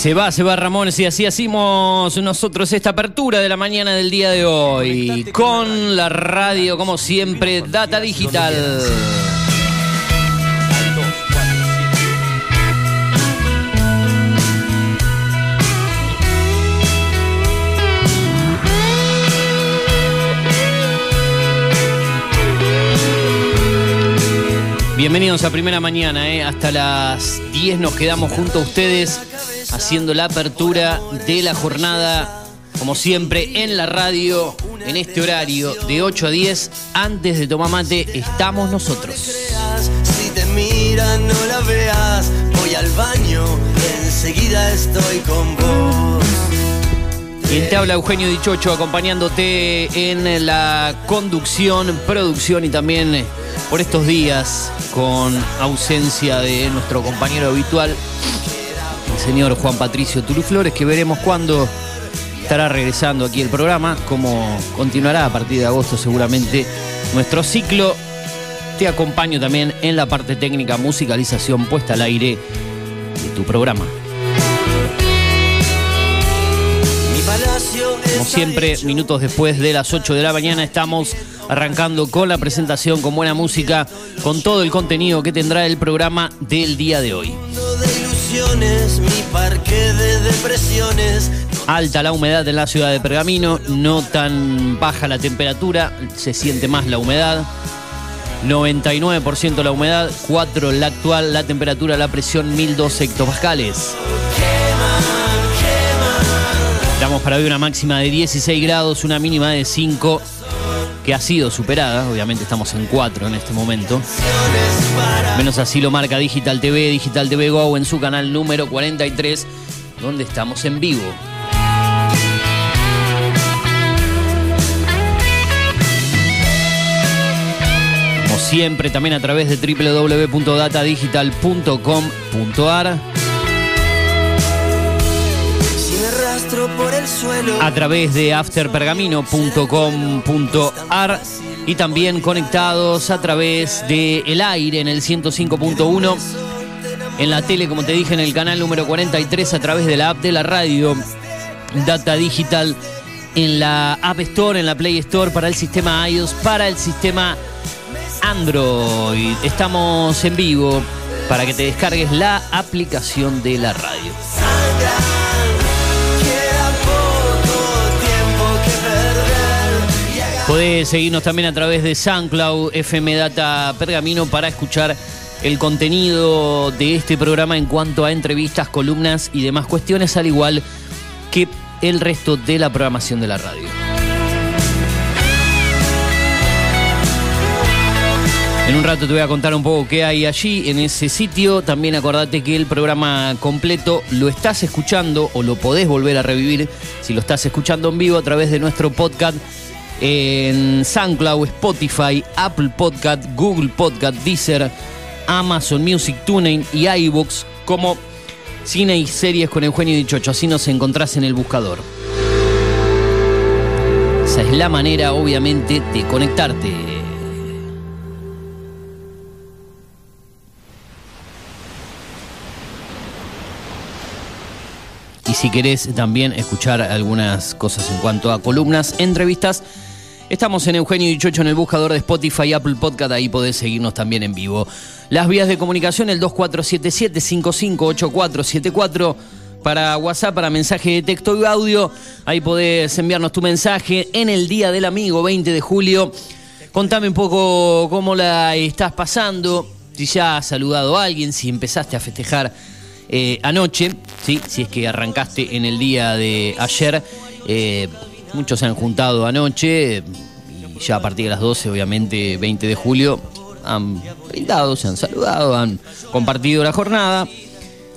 Se va, se va Ramón, y así hacemos nosotros esta apertura de la mañana del día de hoy. Con la radio, como siempre, Data Digital. Bienvenidos a Primera Mañana, ¿eh? hasta las 10 nos quedamos junto a ustedes haciendo la apertura de la jornada, como siempre, en la radio, en este horario de 8 a 10, antes de tomar mate, estamos nosotros. Si te miran, no la veas. Voy al baño, enseguida estoy con vos. Quien te habla Eugenio Dichocho acompañándote en la conducción, producción y también por estos días con ausencia de nuestro compañero habitual, el señor Juan Patricio Turuflores, que veremos cuándo estará regresando aquí el programa, como continuará a partir de agosto seguramente nuestro ciclo. Te acompaño también en la parte técnica, musicalización puesta al aire de tu programa. Como siempre, minutos después de las 8 de la mañana estamos arrancando con la presentación, con buena música, con todo el contenido que tendrá el programa del día de hoy. Alta la humedad en la ciudad de Pergamino, no tan baja la temperatura, se siente más la humedad. 99% la humedad, 4 la actual, la temperatura, la presión 1012 hectopascales. Estamos para hoy una máxima de 16 grados, una mínima de 5, ha sido superada. Obviamente estamos en 4 en este momento. Menos así lo marca Digital TV, Digital TV Go en su canal número 43, donde estamos en vivo. Como siempre, también a través de www.datadigital.com.ar. a través de afterpergamino.com.ar y también conectados a través de El Aire en el 105.1, en la tele, como te dije, en el canal número 43, a través de la app de la radio Data Digital, en la App Store, en la Play Store para el sistema iOS, para el sistema Android. Estamos en vivo para que te descargues la aplicación de la radio. Podés seguirnos también a través de SoundCloud, FM Data Pergamino para escuchar el contenido de este programa en cuanto a entrevistas, columnas y demás cuestiones, al igual que el resto de la programación de la radio. En un rato te voy a contar un poco qué hay allí en ese sitio. También acordate que el programa completo lo estás escuchando o lo podés volver a revivir si lo estás escuchando en vivo a través de nuestro podcast en SoundCloud, Spotify, Apple Podcast, Google Podcast, Deezer, Amazon Music, TuneIn y iBooks como Cine y Series con Eugenio Dichocho. Así nos encontrás en el buscador. Esa es la manera, obviamente, de conectarte. Y si querés también escuchar algunas cosas en cuanto a columnas, entrevistas, Estamos en Eugenio Dichocho en el buscador de Spotify y Apple Podcast, ahí podés seguirnos también en vivo. Las vías de comunicación, el 2477-558474 para WhatsApp, para mensaje de texto y audio. Ahí podés enviarnos tu mensaje en el Día del Amigo, 20 de julio. Contame un poco cómo la estás pasando, si ya has saludado a alguien, si empezaste a festejar eh, anoche, ¿sí? si es que arrancaste en el día de ayer. Eh, Muchos se han juntado anoche, y ya a partir de las 12, obviamente, 20 de julio, han brindado, se han saludado, han compartido la jornada.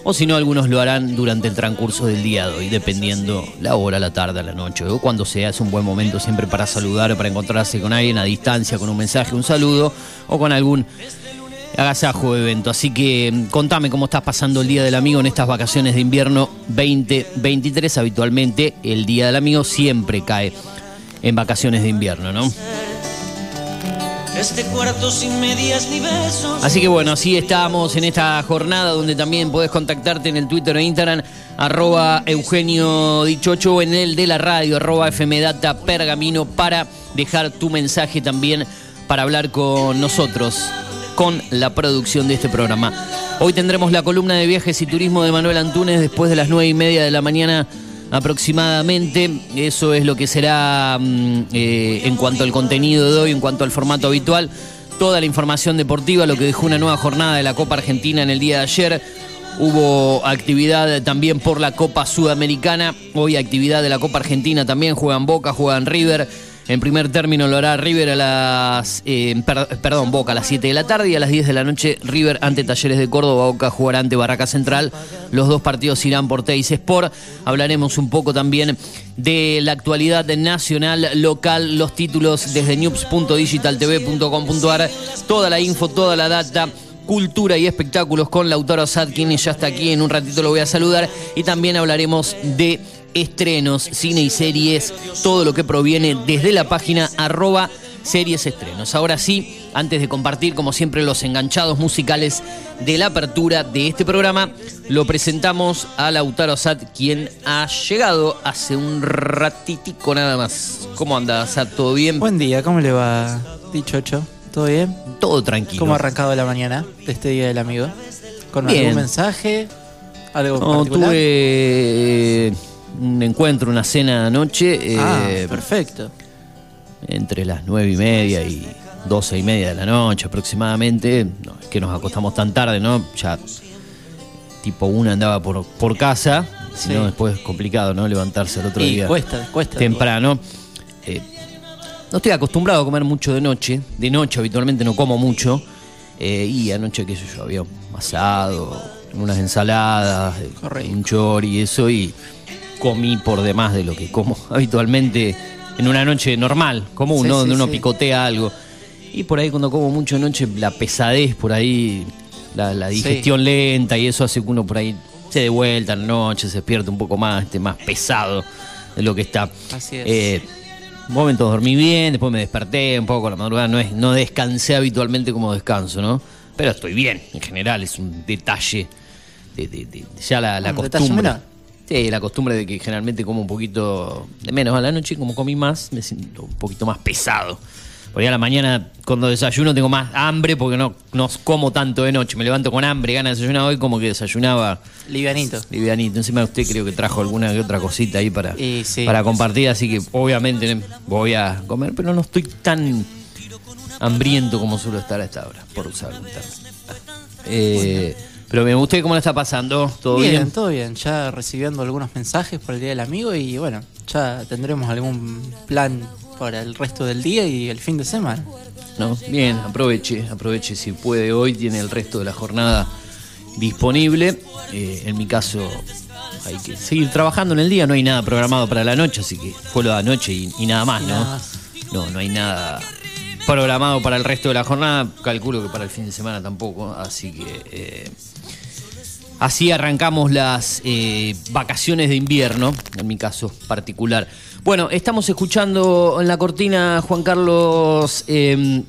O si no, algunos lo harán durante el transcurso del día de hoy, dependiendo la hora, la tarde, la noche, o cuando sea. Es un buen momento siempre para saludar, para encontrarse con alguien a distancia, con un mensaje, un saludo, o con algún agasajo evento. Así que mm, contame cómo estás pasando el Día del Amigo en estas vacaciones de invierno 2023. Habitualmente el Día del Amigo siempre cae en vacaciones de invierno, ¿no? Este cuarto sin medias ni besos. Así que bueno, así estamos en esta jornada donde también puedes contactarte en el Twitter e Instagram, arroba Eugenio Dichocho, en el de la radio, arroba FMData Pergamino, para dejar tu mensaje también para hablar con nosotros con la producción de este programa. Hoy tendremos la columna de viajes y turismo de Manuel Antunes después de las nueve y media de la mañana aproximadamente. Eso es lo que será mm, eh, en cuanto al contenido de hoy, en cuanto al formato habitual. Toda la información deportiva, lo que dejó una nueva jornada de la Copa Argentina en el día de ayer. Hubo actividad también por la Copa Sudamericana. Hoy actividad de la Copa Argentina también. Juegan Boca, juegan River. En primer término lo hará River a las. eh, per- perdón, Boca a las 7 de la tarde y a las 10 de la noche River ante Talleres de Córdoba. Boca jugará ante Barraca Central. Los dos partidos irán por Teis Sport. Hablaremos un poco también de la actualidad nacional, local, los títulos desde news.digitaltv.com.ar. Toda la info, toda la data cultura y espectáculos con Lautaro Sadkin, ya está aquí, en un ratito lo voy a saludar, y también hablaremos de estrenos, cine y series, todo lo que proviene desde la página arroba series estrenos. Ahora sí, antes de compartir como siempre los enganchados musicales de la apertura de este programa, lo presentamos a Lautaro Sad, quien ha llegado hace un ratitico nada más. ¿Cómo anda Sad? ¿Todo bien? Buen día, ¿cómo le va, Dichocho? ¿Todo bien? Todo tranquilo. ¿Cómo ha arrancado la mañana de este Día del Amigo? ¿Con Bien. algún mensaje? ¿Algo No, particular? tuve un encuentro, una cena anoche, eh, Ah, perfecto. entre las nueve y media y doce y media de la noche aproximadamente. No es que nos acostamos tan tarde, ¿no? Ya tipo una andaba por, por casa, si Sí. no después es complicado, ¿no? Levantarse el otro Y día cuesta, cuesta. temprano. Eh, no estoy acostumbrado a comer mucho de noche. De noche habitualmente no como mucho. Eh, y anoche, qué sé yo, había un asado, unas ensaladas, un chori y eso. Y comí por demás de lo que como habitualmente en una noche normal, común, Sí, ¿no? sí, Donde uno sí. picotea algo. Y por ahí cuando como mucho de noche, la pesadez por ahí, la, digestión lenta y eso hace que uno por ahí se dé vuelta en la noche, se despierta un poco más, esté más pesado de lo que está. Así es. Eh, momentos dormí bien, después me desperté un poco a la madrugada, no, es, no descansé habitualmente como descanso, ¿no? Pero estoy bien, en general, es un detalle de, de- de- ya la, la Un detalle costumbre. Sí, la costumbre de que generalmente como un poquito de menos a la noche, y como comí más, me siento un poquito más pesado. Por ahí a la mañana, cuando desayuno, tengo más hambre porque no, no como tanto de noche. Me levanto con hambre, ganas de desayunar hoy, como que desayunaba Livianito. livianito. Encima usted creo que trajo alguna que otra cosita ahí para, Y sí. para compartir, así que obviamente voy a comer, pero no estoy tan hambriento como suelo estar a esta hora, por usar un término. Eh, pero me ¿usted cómo le está pasando? ¿Todo bien? bien, todo bien. Ya recibiendo algunos mensajes por el Día del Amigo y bueno, ya tendremos algún plan para el resto del día y el fin de semana. ¿No? Bien, aproveche, aproveche si puede hoy, tiene el resto de la jornada disponible. Eh, en mi caso, hay que seguir trabajando en el día, no hay nada programado para la noche, así que fue lo de anoche y, y nada más, Y ¿no? nada más. No, no hay nada programado para el resto de la jornada, calculo que para el fin de semana tampoco, así que... eh, Así arrancamos las eh, vacaciones de invierno, en mi caso particular. Bueno, estamos escuchando en la cortina Juan Carlos eh,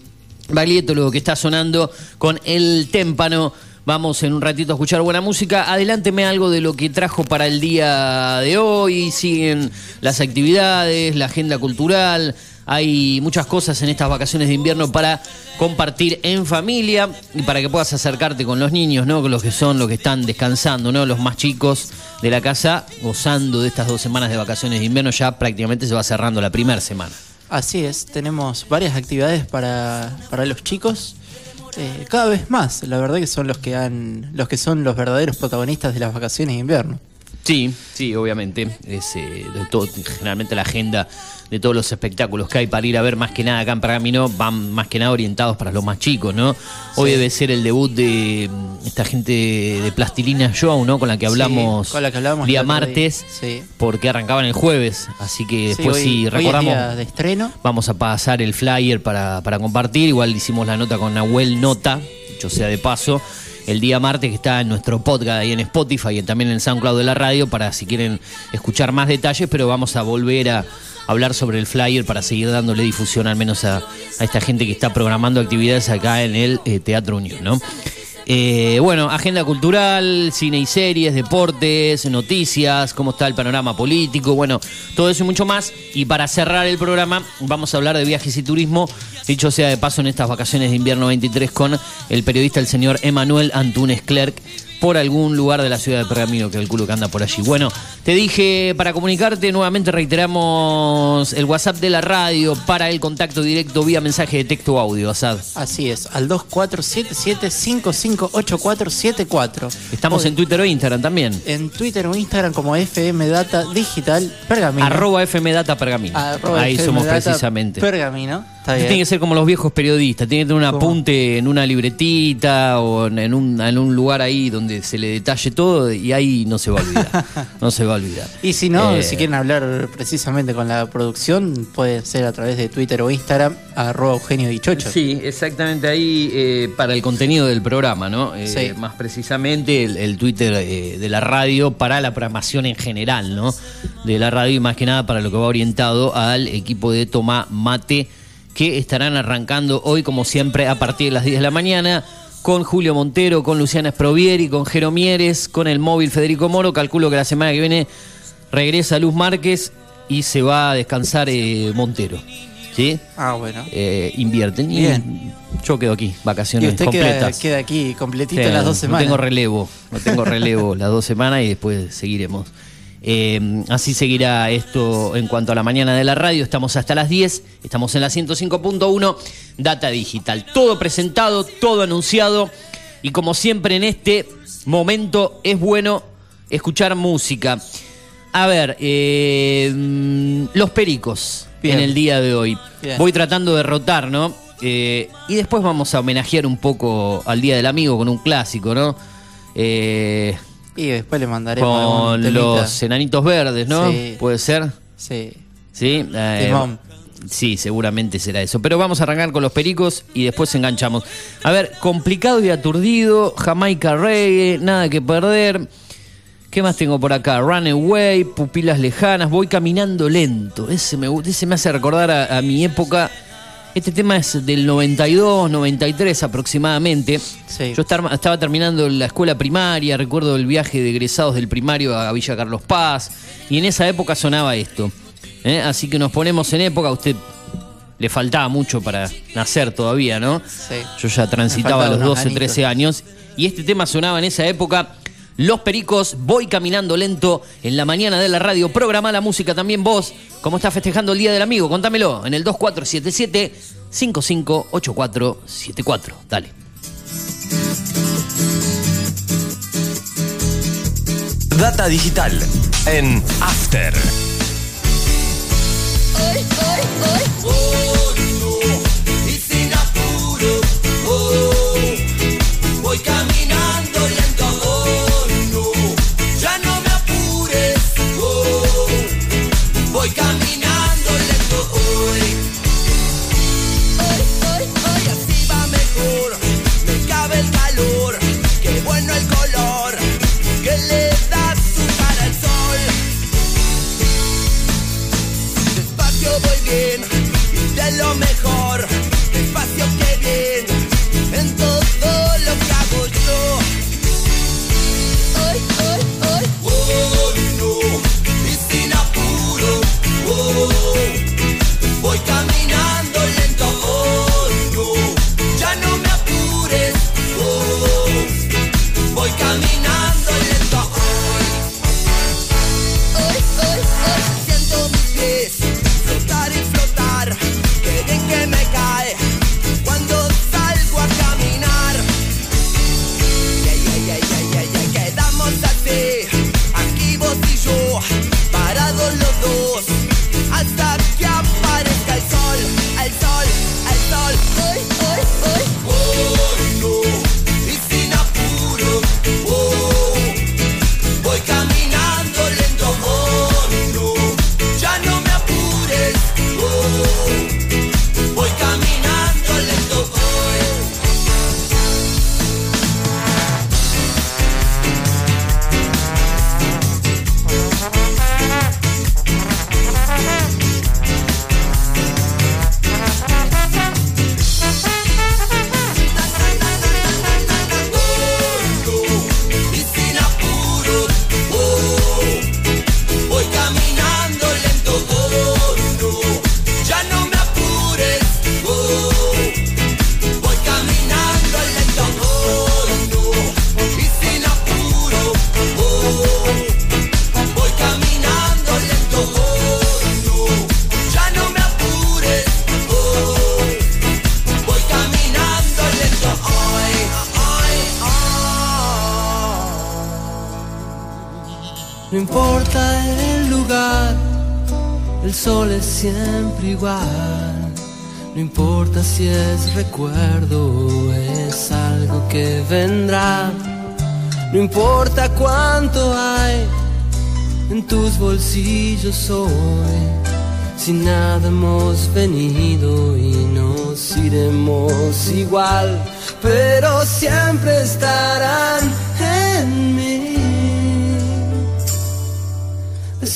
Baglietto, lo que está sonando con el témpano. Vamos en un ratito a escuchar buena música. Adelánteme algo de lo que trajo para el día de hoy. Siguen las actividades, la agenda cultural. Hay muchas cosas en estas vacaciones de invierno para compartir en familia y para que puedas acercarte con los niños, ¿no? Con los que son los que están descansando, ¿no? Los más chicos de la casa, gozando de estas dos semanas de vacaciones de invierno. Ya prácticamente se va cerrando la primera semana. Así es, tenemos varias actividades para, para los chicos. eh, cada vez más, la verdad que son los que han, los que son los verdaderos protagonistas de las vacaciones de invierno. Sí, sí, obviamente. Es eh, de todo, generalmente la agenda de todos los espectáculos que hay para ir a ver más que nada acá en Pergamino van más que nada orientados para los más chicos, ¿no? Hoy Sí. debe ser el debut de mm, esta gente de Plastilina Show, ¿no? Con la que hablamos, Sí, con la que hablábamos día martes, Sí. porque arrancaban el jueves, así que después hoy- si hoy es recordamos... día de estreno. Vamos a pasar el flyer para, para compartir. Igual hicimos la nota con Nahuel Nota, dicho sea de paso, el día martes que está en nuestro podcast ahí en Spotify y también en SoundCloud de la radio para si quieren escuchar más detalles, pero vamos a volver a hablar sobre el flyer para seguir dándole difusión al menos a, esta gente que está programando actividades acá en el eh, Teatro Unión, ¿no? Eh, bueno, agenda cultural, cine y series, deportes, noticias, cómo está el panorama político, bueno, todo eso y mucho más. Y para cerrar el programa, vamos a hablar de viajes y turismo, dicho sea de paso en estas vacaciones de invierno 23 con el periodista el señor Emanuel Antunes Clerc por algún lugar de la ciudad de Pergamino, que calculo que anda por allí. Bueno, Te dije, para comunicarte, nuevamente reiteramos el WhatsApp de la radio para el contacto directo vía mensaje de texto o audio, Asad. Así es, al 2477-558474. Estamos en Twitter o Instagram también. En Twitter o Instagram como FM Data Digital Pergamino. Arroba FM Data Pergamino. Arroba Ahí FM somos Data precisamente. Pergamino. Está Esto bien. Tiene que ser como los viejos periodistas, tiene que tener un ¿Cómo? apunte en una libretita o en- en un, en un lugar ahí donde se le detalle todo y ahí no se va a olvidar. no se va a olvidar. Y si no, Eh, si quieren hablar precisamente con la producción, puede ser a través de Twitter o Instagram, arroba Eugenio Dichocho. Sí, exactamente ahí eh, para el contenido del programa, ¿no? Eh, Sí. Más precisamente el, el Twitter de la radio para la programación en general, ¿no? De la radio y más que nada para lo que va orientado al equipo de Toma Mate que estarán arrancando hoy, como siempre, a partir de las 10 de la mañana. Con Julio Montero, con Luciana Sprovieri, con Jero Mieres, con el móvil Federico Moro. Calculo que la semana que viene regresa Luz Márquez y se va a descansar eh, Montero. ¿Sí? Ah, bueno. eh, invierten. Y Bien. yo quedo aquí, Y vacaciones usted completas. queda aquí completito Sí, las dos No semanas. tengo relevo, no tengo relevo las dos semanas y después seguiremos. Eh, así seguirá esto en cuanto a la mañana de la radio. Estamos hasta las 10, estamos en la 105.1, Data Digital. Todo presentado, todo anunciado. Y como siempre en este momento es bueno escuchar música. A ver, eh, mm, los pericos Bien. en el día de hoy. Bien. Voy tratando de derrotar, ¿no? Eh, y después vamos a homenajear un poco al Día del Amigo con un clásico, ¿no? Eh, Y después le mandaremos con los enanitos verdes, ¿no? Sí. Puede ser. Sí. Sí. Eh. Sí, seguramente será eso. Pero vamos a arrancar con los pericos y después enganchamos. A ver, complicado y aturdido, Jamaica Reggae, nada que perder. ¿Qué más tengo por acá? Runaway, Pupilas Lejanas, Voy Caminando Lento. Ese me, ese me hace recordar a, a mi época. Este tema es del 92, 93 aproximadamente. Sí. Yo estaba terminando la escuela primaria, recuerdo el viaje de egresados del primario a Villa Carlos Paz, y en esa época sonaba esto. ¿eh? Así que nos ponemos en época, a usted le faltaba mucho para nacer todavía, ¿no? Sí. Yo ya transitaba los faltaban 12, unos 13 años, y este tema sonaba en esa época. Los Pericos, voy caminando lento en la mañana de la radio. Programa la música también vos. ¿Cómo estás festejando el Día del Amigo? Contámelo en el 2477-558474. Dale. Data digital en After. lo sol es siempre igual. No importa si es recuerdo o es algo que vendrá. No importa cuánto hay en tus bolsillos hoy. Si nada hemos venido y nos iremos igual, pero siempre estarán en mí.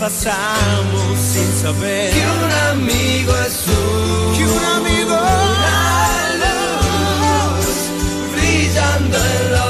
pasamos sin saber Que un amigo es un, que un amigo una luz brillando en la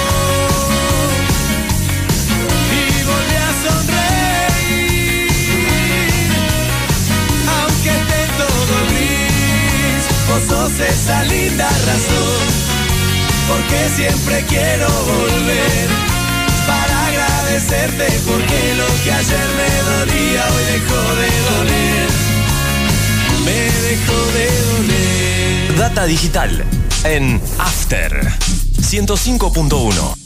sos esa linda razón porque siempre quiero volver. Para agradecerte porque lo que ayer me dolía hoy dejó de doler. Me dejó de doler. Data digital en After 105.1.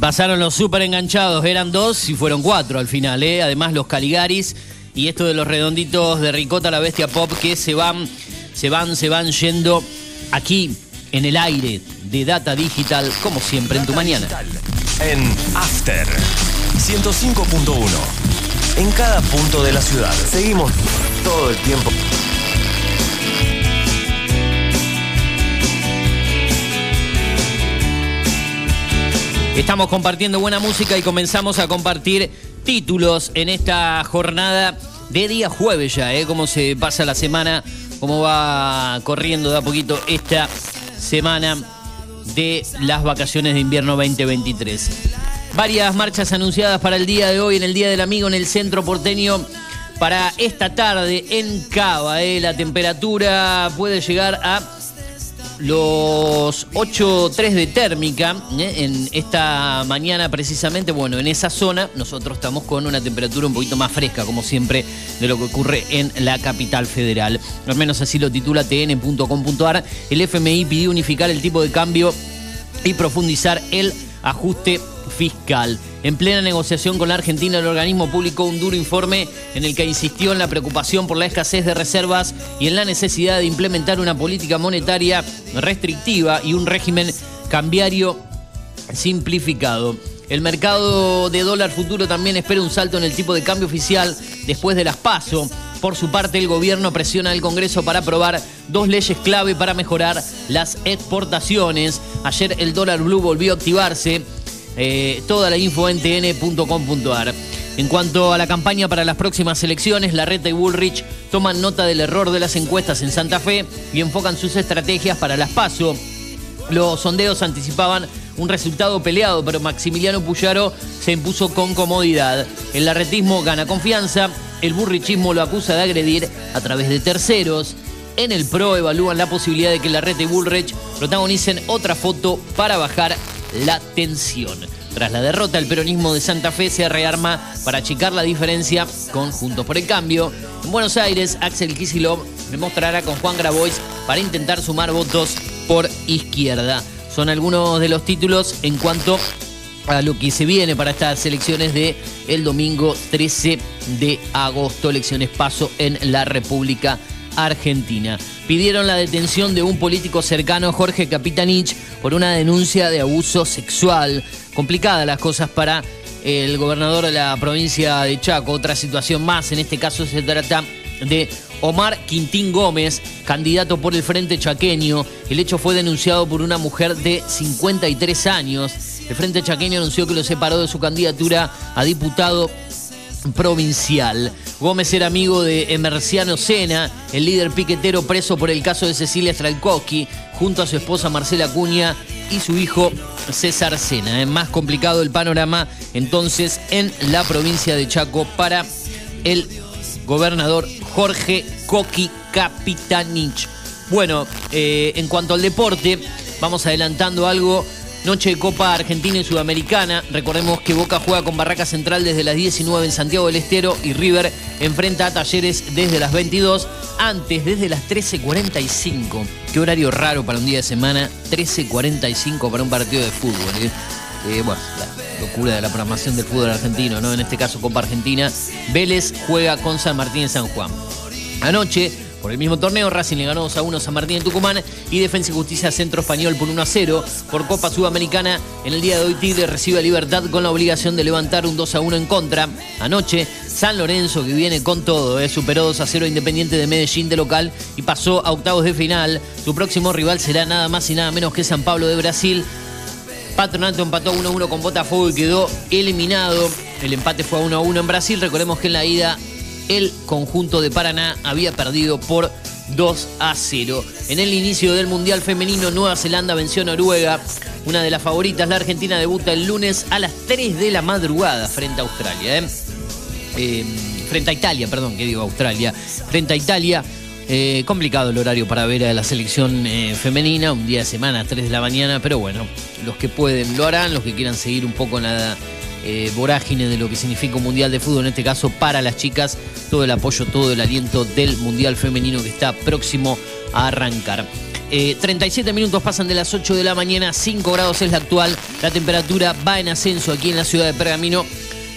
pasaron los super enganchados, eran dos y fueron cuatro al final, ¿eh? Además los Caligaris y esto de los redonditos de Ricota la Bestia Pop que se van, se van, se van yendo aquí en el aire de Data Digital, como siempre en tu mañana. En After 105.1. En cada punto de la ciudad. Seguimos todo el tiempo. Estamos compartiendo buena música y comenzamos a compartir títulos en esta jornada de día jueves ya, ¿eh? Cómo se pasa la semana, cómo va corriendo de a poquito esta semana de las vacaciones de invierno 2023. Varias marchas anunciadas para el día de hoy en el Día del Amigo en el centro porteño. Para esta tarde en Cava, ¿eh? la temperatura puede llegar a los 8.3 de térmica ¿eh? en esta mañana precisamente, bueno, en esa zona nosotros estamos con una temperatura un poquito más fresca, como siempre, de lo que ocurre en la capital federal. Al menos así lo titula tn.com.ar. El FMI pidió unificar el tipo de cambio y profundizar el ajuste fiscal. En plena negociación con la Argentina, el organismo publicó un duro informe en el que insistió en la preocupación por la escasez de reservas y en la necesidad de implementar una política monetaria restrictiva y un régimen cambiario simplificado. El mercado de dólar futuro también espera un salto en el tipo de cambio oficial después de las PASO. Por su parte, el gobierno presiona al Congreso para aprobar dos leyes clave para mejorar las exportaciones. Ayer el dólar blue volvió a activarse. Eh, toda la info en tn.com.ar. En cuanto a la campaña para las próximas elecciones, Larreta y Bullrich toman nota del error de las encuestas en Santa Fe y enfocan sus estrategias para las PASO. Los sondeos anticipaban un resultado peleado, pero Maximiliano Puyaro se impuso con comodidad. El larretismo gana confianza, el burrichismo lo acusa de agredir a través de terceros. En el PRO evalúan la posibilidad de que Larreta y Bullrich protagonicen otra foto para bajar la tensión. Tras la derrota, el peronismo de Santa Fe se rearma para achicar la diferencia con Juntos por el Cambio. En Buenos Aires, Axel Kicillof demostrará con Juan Grabois para intentar sumar votos por izquierda. Son algunos de los títulos en cuanto a lo que se viene para estas elecciones de el domingo 13 de agosto, elecciones paso en la República Argentina. Pidieron la detención de un político cercano, Jorge Capitanich, por una denuncia de abuso sexual. Complicadas las cosas para el gobernador de la provincia de Chaco. Otra situación más, en este caso se trata de Omar Quintín Gómez, candidato por el Frente Chaqueño. El hecho fue denunciado por una mujer de 53 años. El Frente Chaqueño anunció que lo separó de su candidatura a diputado provincial. Gómez era amigo de Emerciano Sena, el líder piquetero preso por el caso de Cecilia Stralkowski, junto a su esposa Marcela Cuña y su hijo César Sena. Es más complicado el panorama entonces en la provincia de Chaco para el gobernador Jorge Coqui Capitanich. Bueno, eh, en cuanto al deporte, vamos adelantando algo Noche de Copa Argentina y Sudamericana. Recordemos que Boca juega con Barraca Central desde las 19 en Santiago del Estero y River enfrenta a Talleres desde las 22. Antes, desde las 13.45. Qué horario raro para un día de semana. 13.45 para un partido de fútbol. ¿eh? Eh, bueno, la locura de la programación del fútbol argentino, ¿no? En este caso Copa Argentina. Vélez juega con San Martín en San Juan. Anoche por el mismo torneo, Racing le ganó 2 a 1 a San Martín en Tucumán y Defensa y Justicia Centro Español por 1 a 0. Por Copa Sudamericana, en el día de hoy Tigre recibe a Libertad con la obligación de levantar un 2 a 1 en contra. Anoche, San Lorenzo, que viene con todo, eh, superó 2 a 0 a Independiente de Medellín de local y pasó a octavos de final. Su próximo rival será nada más y nada menos que San Pablo de Brasil. Patronato empató 1-1 con Botafogo y quedó eliminado. El empate fue a 1-1 en Brasil. Recordemos que en la ida el conjunto de Paraná había perdido por 2 a 0. En el inicio del Mundial Femenino, Nueva Zelanda venció a Noruega. Una de las favoritas, la Argentina, debuta el lunes a las 3 de la madrugada frente a Australia. ¿eh? Eh, frente a Italia, perdón, que digo Australia. Frente a Italia. Eh, complicado el horario para ver a la selección eh, femenina, un día de semana, 3 de la mañana, pero bueno, los que pueden lo harán, los que quieran seguir un poco en la eh, vorágine de lo que significa un mundial de fútbol, en este caso para las chicas, todo el apoyo, todo el aliento del mundial femenino que está próximo a arrancar. Eh, 37 minutos pasan de las 8 de la mañana, 5 grados es la actual, la temperatura va en ascenso aquí en la ciudad de Pergamino.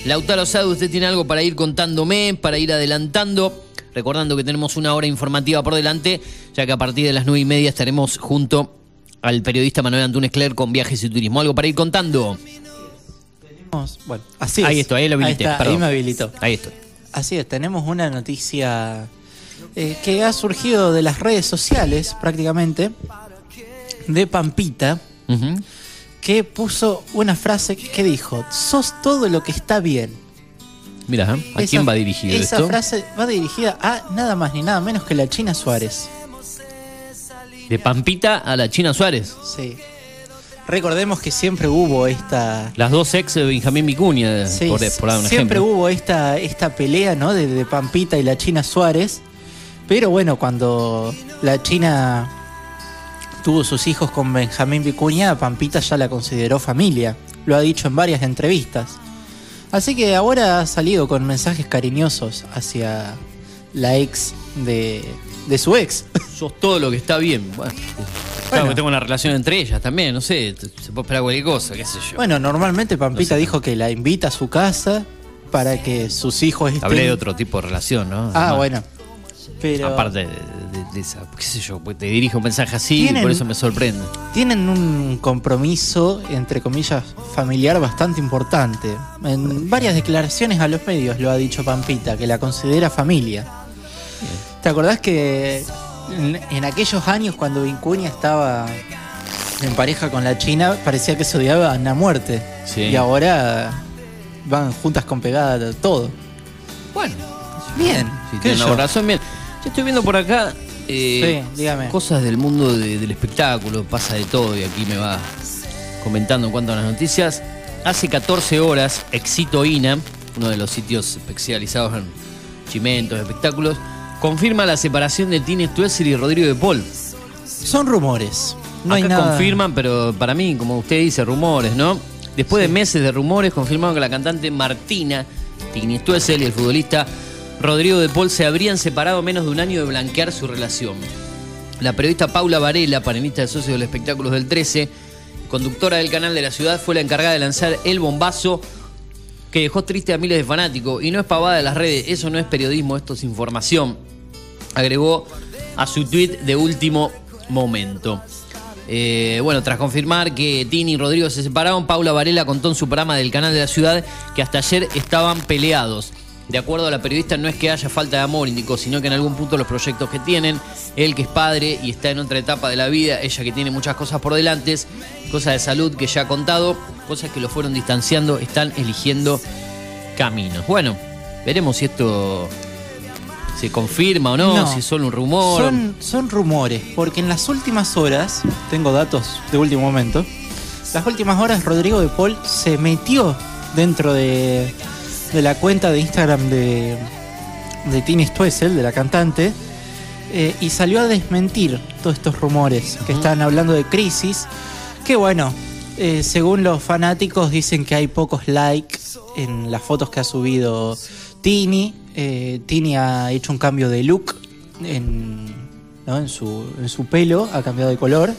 Lautaro Sado, usted tiene algo para ir contándome, para ir adelantando. Recordando que tenemos una hora informativa por delante, ya que a partir de las 9 y media estaremos junto al periodista Manuel Antunes Cler con viajes y turismo. ¿Algo para ir contando? Bueno, así es. Ahí estoy, ahí lo habilité, está, perdón. ahí me habilitó. Ahí estoy. Así es, tenemos una noticia eh, que ha surgido de las redes sociales prácticamente, de Pampita, que puso una frase que dijo, sos todo lo que está bien. Mira. ¿a Esa- quién va dirigido Esa esto? frase va dirigida a nada más ni nada menos que la China Suárez. De Pampita a la China Suárez. Sí. Recordemos que siempre hubo esta... Las dos ex de Benjamín Vicuña, Sí, por, por dar un siempre ejemplo. hubo esta, esta pelea, ¿no? De, de Pampita y la China Suárez. Pero bueno, cuando la China tuvo sus hijos con Benjamín Vicuña, Pampita ya la consideró familia. Lo ha dicho en varias entrevistas. Así que ahora ha salido con mensajes cariñosos hacia la ex de, de su ex. Sos todo lo que está bien. Bueno, claro que tengo una relación entre ellas también, no sé, se puede esperar cualquier cosa, qué sé yo. Bueno, normalmente Pampita dijo que la invita a su casa para que sus hijos estén... Hablé de otro tipo de relación, ¿no? Ah, Además, bueno. Pero Aparte de, de- de esa, qué sé yo, pues te dirijo un mensaje así y Tienen- por eso me sorprende. tienen un compromiso, entre comillas, familiar bastante importante. En varias declaraciones a los medios lo ha dicho Pampita, que la considera familia. ¿Te acordás que en, en aquellos años cuando Vincuña estaba en pareja con la China, parecía que se odiaban a muerte? Sí. Y ahora van juntas con pegada todo. Bueno, Bien. si ¿qué tiene sé una yo? razón, bien. Yo estoy viendo por acá eh, Sí, dígame. cosas del mundo de- del espectáculo, pasa de todo y aquí me va comentando en cuanto a las noticias. Hace 14 horas, Exito INA, uno de los sitios especializados en chimentos, espectáculos, confirma la separación de Tini Stuessel y Rodrigo de Paul. Son rumores. No hay Acá nada. confirman, pero para mí, como usted dice, rumores, ¿no? Después de meses de rumores, confirmaron que la cantante Martina Tini Stuessel y el futbolista Rodrigo de Paul se habrían separado menos de un año de blanquear su relación. La periodista Paula Varela, panelista de Socios del Espectáculos del 13, conductora del canal de la ciudad, fue la encargada de lanzar el bombazo que dejó triste a miles de fanáticos. Y no es pavada de las redes, eso no es periodismo, esto es información. Agregó a su tweet de último momento. Eh, bueno, tras confirmar que Tini y Rodrigo se separaron, Paula Varela contó en su programa del canal de la ciudad que hasta ayer estaban peleados. De acuerdo a la periodista, no es que haya falta de amor, indicó, sino que en algún punto los proyectos que tienen, él que es padre y está en otra etapa de la vida, ella que tiene muchas cosas por delante, cosas de salud que ya ha contado, cosas que lo fueron distanciando, están eligiendo caminos. Bueno, veremos si esto se confirma o no, No. si es solo un rumor. Son, son rumores, porque en las últimas horas, tengo datos de último momento, las últimas horas Rodrigo de Paul se metió dentro de, de la cuenta de Instagram de, de Tini Stoessel, de la cantante, eh, y salió a desmentir todos estos rumores que están hablando de crisis, que bueno, eh, según los fanáticos dicen que hay pocos likes en las fotos que ha subido Tini. Eh, Tini ha hecho un cambio de look en, ¿no? en, su, en su pelo, ha cambiado de color.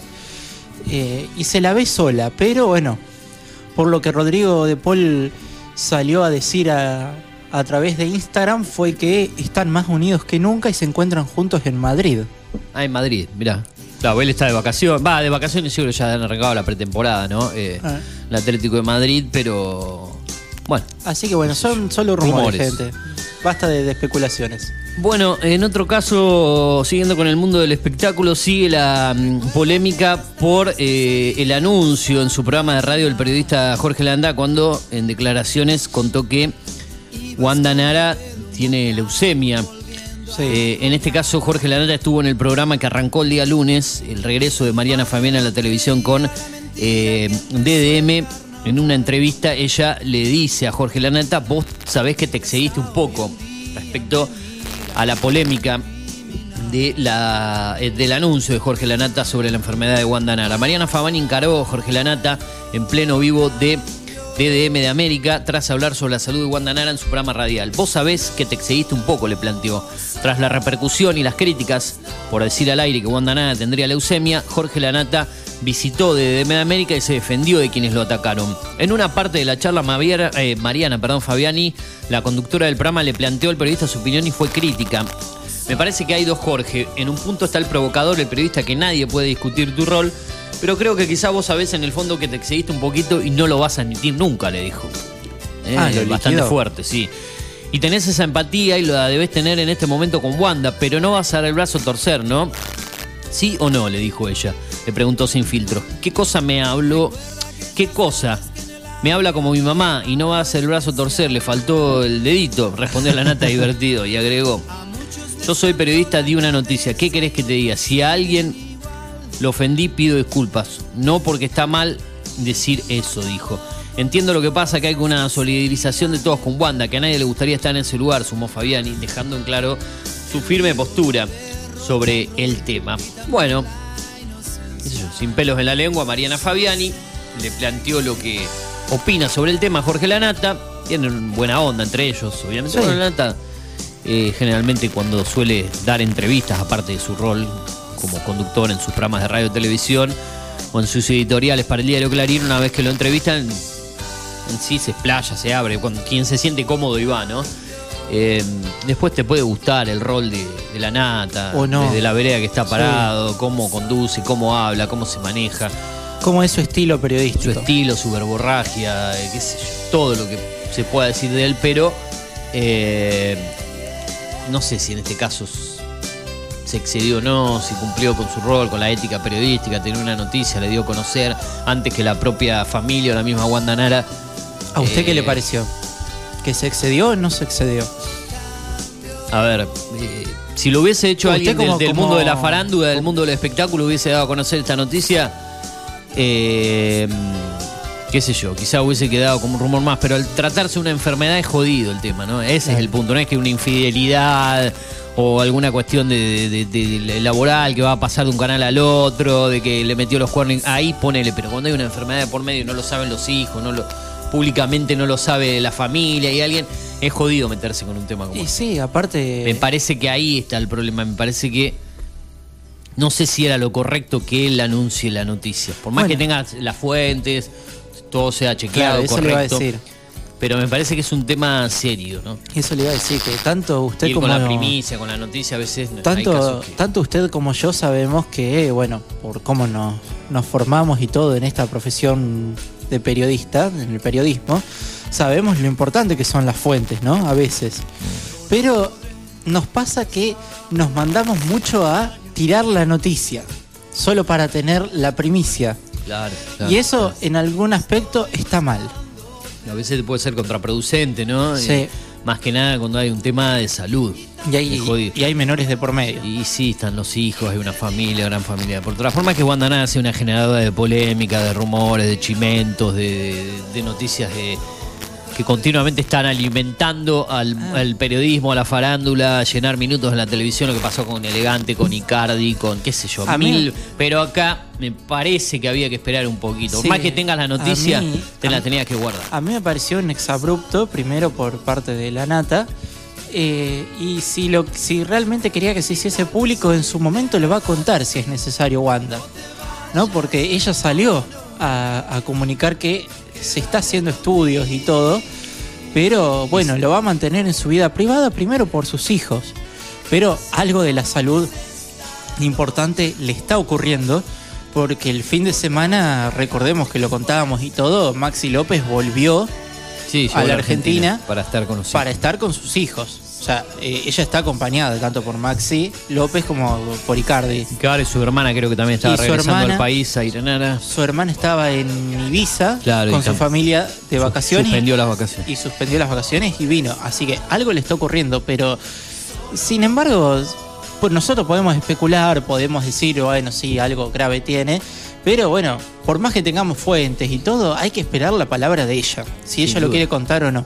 y se la ve sola, pero bueno, por lo que Rodrigo de Paul salió a decir a, a través de Instagram fue que están más unidos que nunca y se encuentran juntos en Madrid. Ah, en Madrid, mirá. Claro, él está de vacaciones. Va, de vacaciones seguro ya han arrancado la pretemporada, ¿no? Eh, Ah. El Atlético de Madrid, pero. Bueno. Así que bueno, son solo rumores, Rumores. gente. Basta de, de especulaciones. Bueno, en otro caso, siguiendo con el mundo del espectáculo, sigue la mm, polémica por eh, el anuncio en su programa de radio del periodista Jorge Landa cuando en declaraciones contó que Wanda Nara tiene leucemia. Sí. Eh, en este caso, Jorge Lanata estuvo en el programa que arrancó el día lunes, el regreso de Mariana Fabiana a la televisión con eh, DDM. En una entrevista, ella le dice a Jorge Lanata: Vos sabés que te excediste un poco respecto a la polémica de la, eh, del anuncio de Jorge Lanata sobre la enfermedad de Wanda Nara. Mariana Fabani encaró a Jorge Lanata en pleno vivo de DDM de América tras hablar sobre la salud de Wanda Nara en su programa radial. Vos sabés que te excediste un poco, le planteó. Tras la repercusión y las críticas por decir al aire que Wanda tendría leucemia, Jorge Lanata visitó DDM de América y se defendió de quienes lo atacaron. En una parte de la charla, eh, Mariana perdón, Fabiani, la conductora del programa, le planteó al periodista su opinión y fue crítica. Me parece que hay dos Jorge. En un punto está el provocador, el periodista que nadie puede discutir tu rol, pero creo que quizá vos sabés en el fondo que te excediste un poquito y no lo vas a admitir nunca, le dijo. ¿eh? Ah, lo bastante liquidó. fuerte, sí. Y tenés esa empatía y la debes tener en este momento con Wanda, pero no vas a dar el brazo a torcer, ¿no? ¿Sí o no? le dijo ella. Le preguntó sin filtro. ¿Qué cosa me habló? ¿Qué cosa? Me habla como mi mamá y no va a hacer el brazo a torcer, le faltó el dedito, respondió la nata divertido y agregó. Yo soy periodista, di una noticia. ¿Qué querés que te diga? Si a alguien lo ofendí, pido disculpas. No porque está mal decir eso, dijo. Entiendo lo que pasa, que hay una solidarización de todos con Wanda, que a nadie le gustaría estar en ese lugar, sumó Fabiani, dejando en claro su firme postura sobre el tema. Bueno, sin pelos en la lengua, Mariana Fabiani le planteó lo que opina sobre el tema a Jorge Lanata. Tienen buena onda entre ellos, obviamente. Sí. Bueno, Lanata eh, generalmente cuando suele dar entrevistas, aparte de su rol como conductor en sus programas de radio y televisión o en sus editoriales para el diario Clarín, una vez que lo entrevistan, en sí se explaya, se abre, cuando quien se siente cómodo y va, ¿no? Eh, después te puede gustar el rol de, de la nata, O no. de, la vereda que está parado, cómo conduce, cómo habla, cómo se maneja, ¿Cómo es su estilo su periodístico? estilo, su verborragia, eh, qué sé yo, todo lo que se pueda decir de él, pero eh, no sé si en este caso se excedió o no, si cumplió con su rol, con la ética periodística, tenía una noticia, le dio a conocer antes que la propia familia o la misma Wanda Nara. ¿A usted Eh, qué le pareció? ¿Que se excedió o no se excedió? A ver, eh, si lo hubiese hecho alguien del, como- del como- mundo de la farándula, del mundo del espectáculo, hubiese dado a conocer esta noticia, eh, qué sé yo, quizá hubiese quedado como un rumor más, pero al tratarse de una enfermedad es jodido el tema, ¿no? Ese es el punto, no es que una infidelidad o alguna cuestión de, de- de- de laboral que va a pasar de un canal al otro, de que le metió los cuernos, ahí ponele, pero cuando hay una enfermedad de por medio y no lo saben los hijos, no lo, públicamente no lo sabe la familia y alguien, es jodido meterse con un tema como Y ese. sí, aparte. Me parece que ahí está el problema. Me parece que no sé si era lo correcto que él anuncie la noticia. Por más Bueno. que tenga las fuentes, todo sea Claro, chequeado, eso le iba a decir. Pero me parece que es un tema serio, ¿no? Eso le iba a decir, que tanto usted Ir como. con la primicia, con la noticia, a veces hay Tanto, que- tanto usted como yo sabemos que, bueno, por cómo nos, nos formamos y todo en esta profesión de periodista, en el periodismo, sabemos lo importante que son las fuentes, ¿no? A veces. Pero nos pasa que nos mandamos mucho a tirar la noticia, solo para tener la primicia. Claro, claro, y eso claro. en algún aspecto está mal. a veces puede ser contraproducente, ¿no? Sí. Eh, más que nada cuando hay un tema de salud. Y hay, Es y hay menores de por medio. Y sí, están los hijos, hay una familia, gran familia. Por otra forma que Wanda Nara sea una generadora de polémica, de rumores, de chimentos, de noticias de, que continuamente están alimentando al, Ah. al periodismo, a la farándula, a llenar minutos en la televisión, lo que pasó con Elegante, con Icardi, con qué sé yo, A mí- mil. Pero acá me parece que había que esperar un poquito. Por Sí, más que tengas la noticia, mí- te la mí- tenías que guardar. A mí me pareció un exabrupto, primero por parte de la nata. eh, y si, lo, si realmente quería que se hiciese público, en su momento le va a contar si es necesario Wanda. ¿No? Porque ella salió a, a comunicar que se está haciendo estudios y todo. Pero bueno, lo va a mantener en su vida privada, primero por sus hijos. Pero algo de la salud importante le está ocurriendo. Porque el fin de semana, recordemos que lo contábamos y todo, Maxi López volvió Sí, a la Argentina para estar con para estar con sus hijos. O sea, eh, ella está acompañada tanto por Maxi López como por Icardi. Claro, y su hermana creo que también estaba Y su regresando hermana- al país, a Irenara. Su hermana estaba en Ibiza Claro, y con su tam- familia de vacaciones. Suspendió las vacaciones. y suspendió las vacaciones y vino. Así que algo le está ocurriendo, pero sin embargo, pues nosotros podemos especular, podemos decir, bueno, sí, algo grave tiene, pero bueno, por más que tengamos fuentes y todo, hay que esperar la palabra de ella, si ella lo duda. quiere contar o no.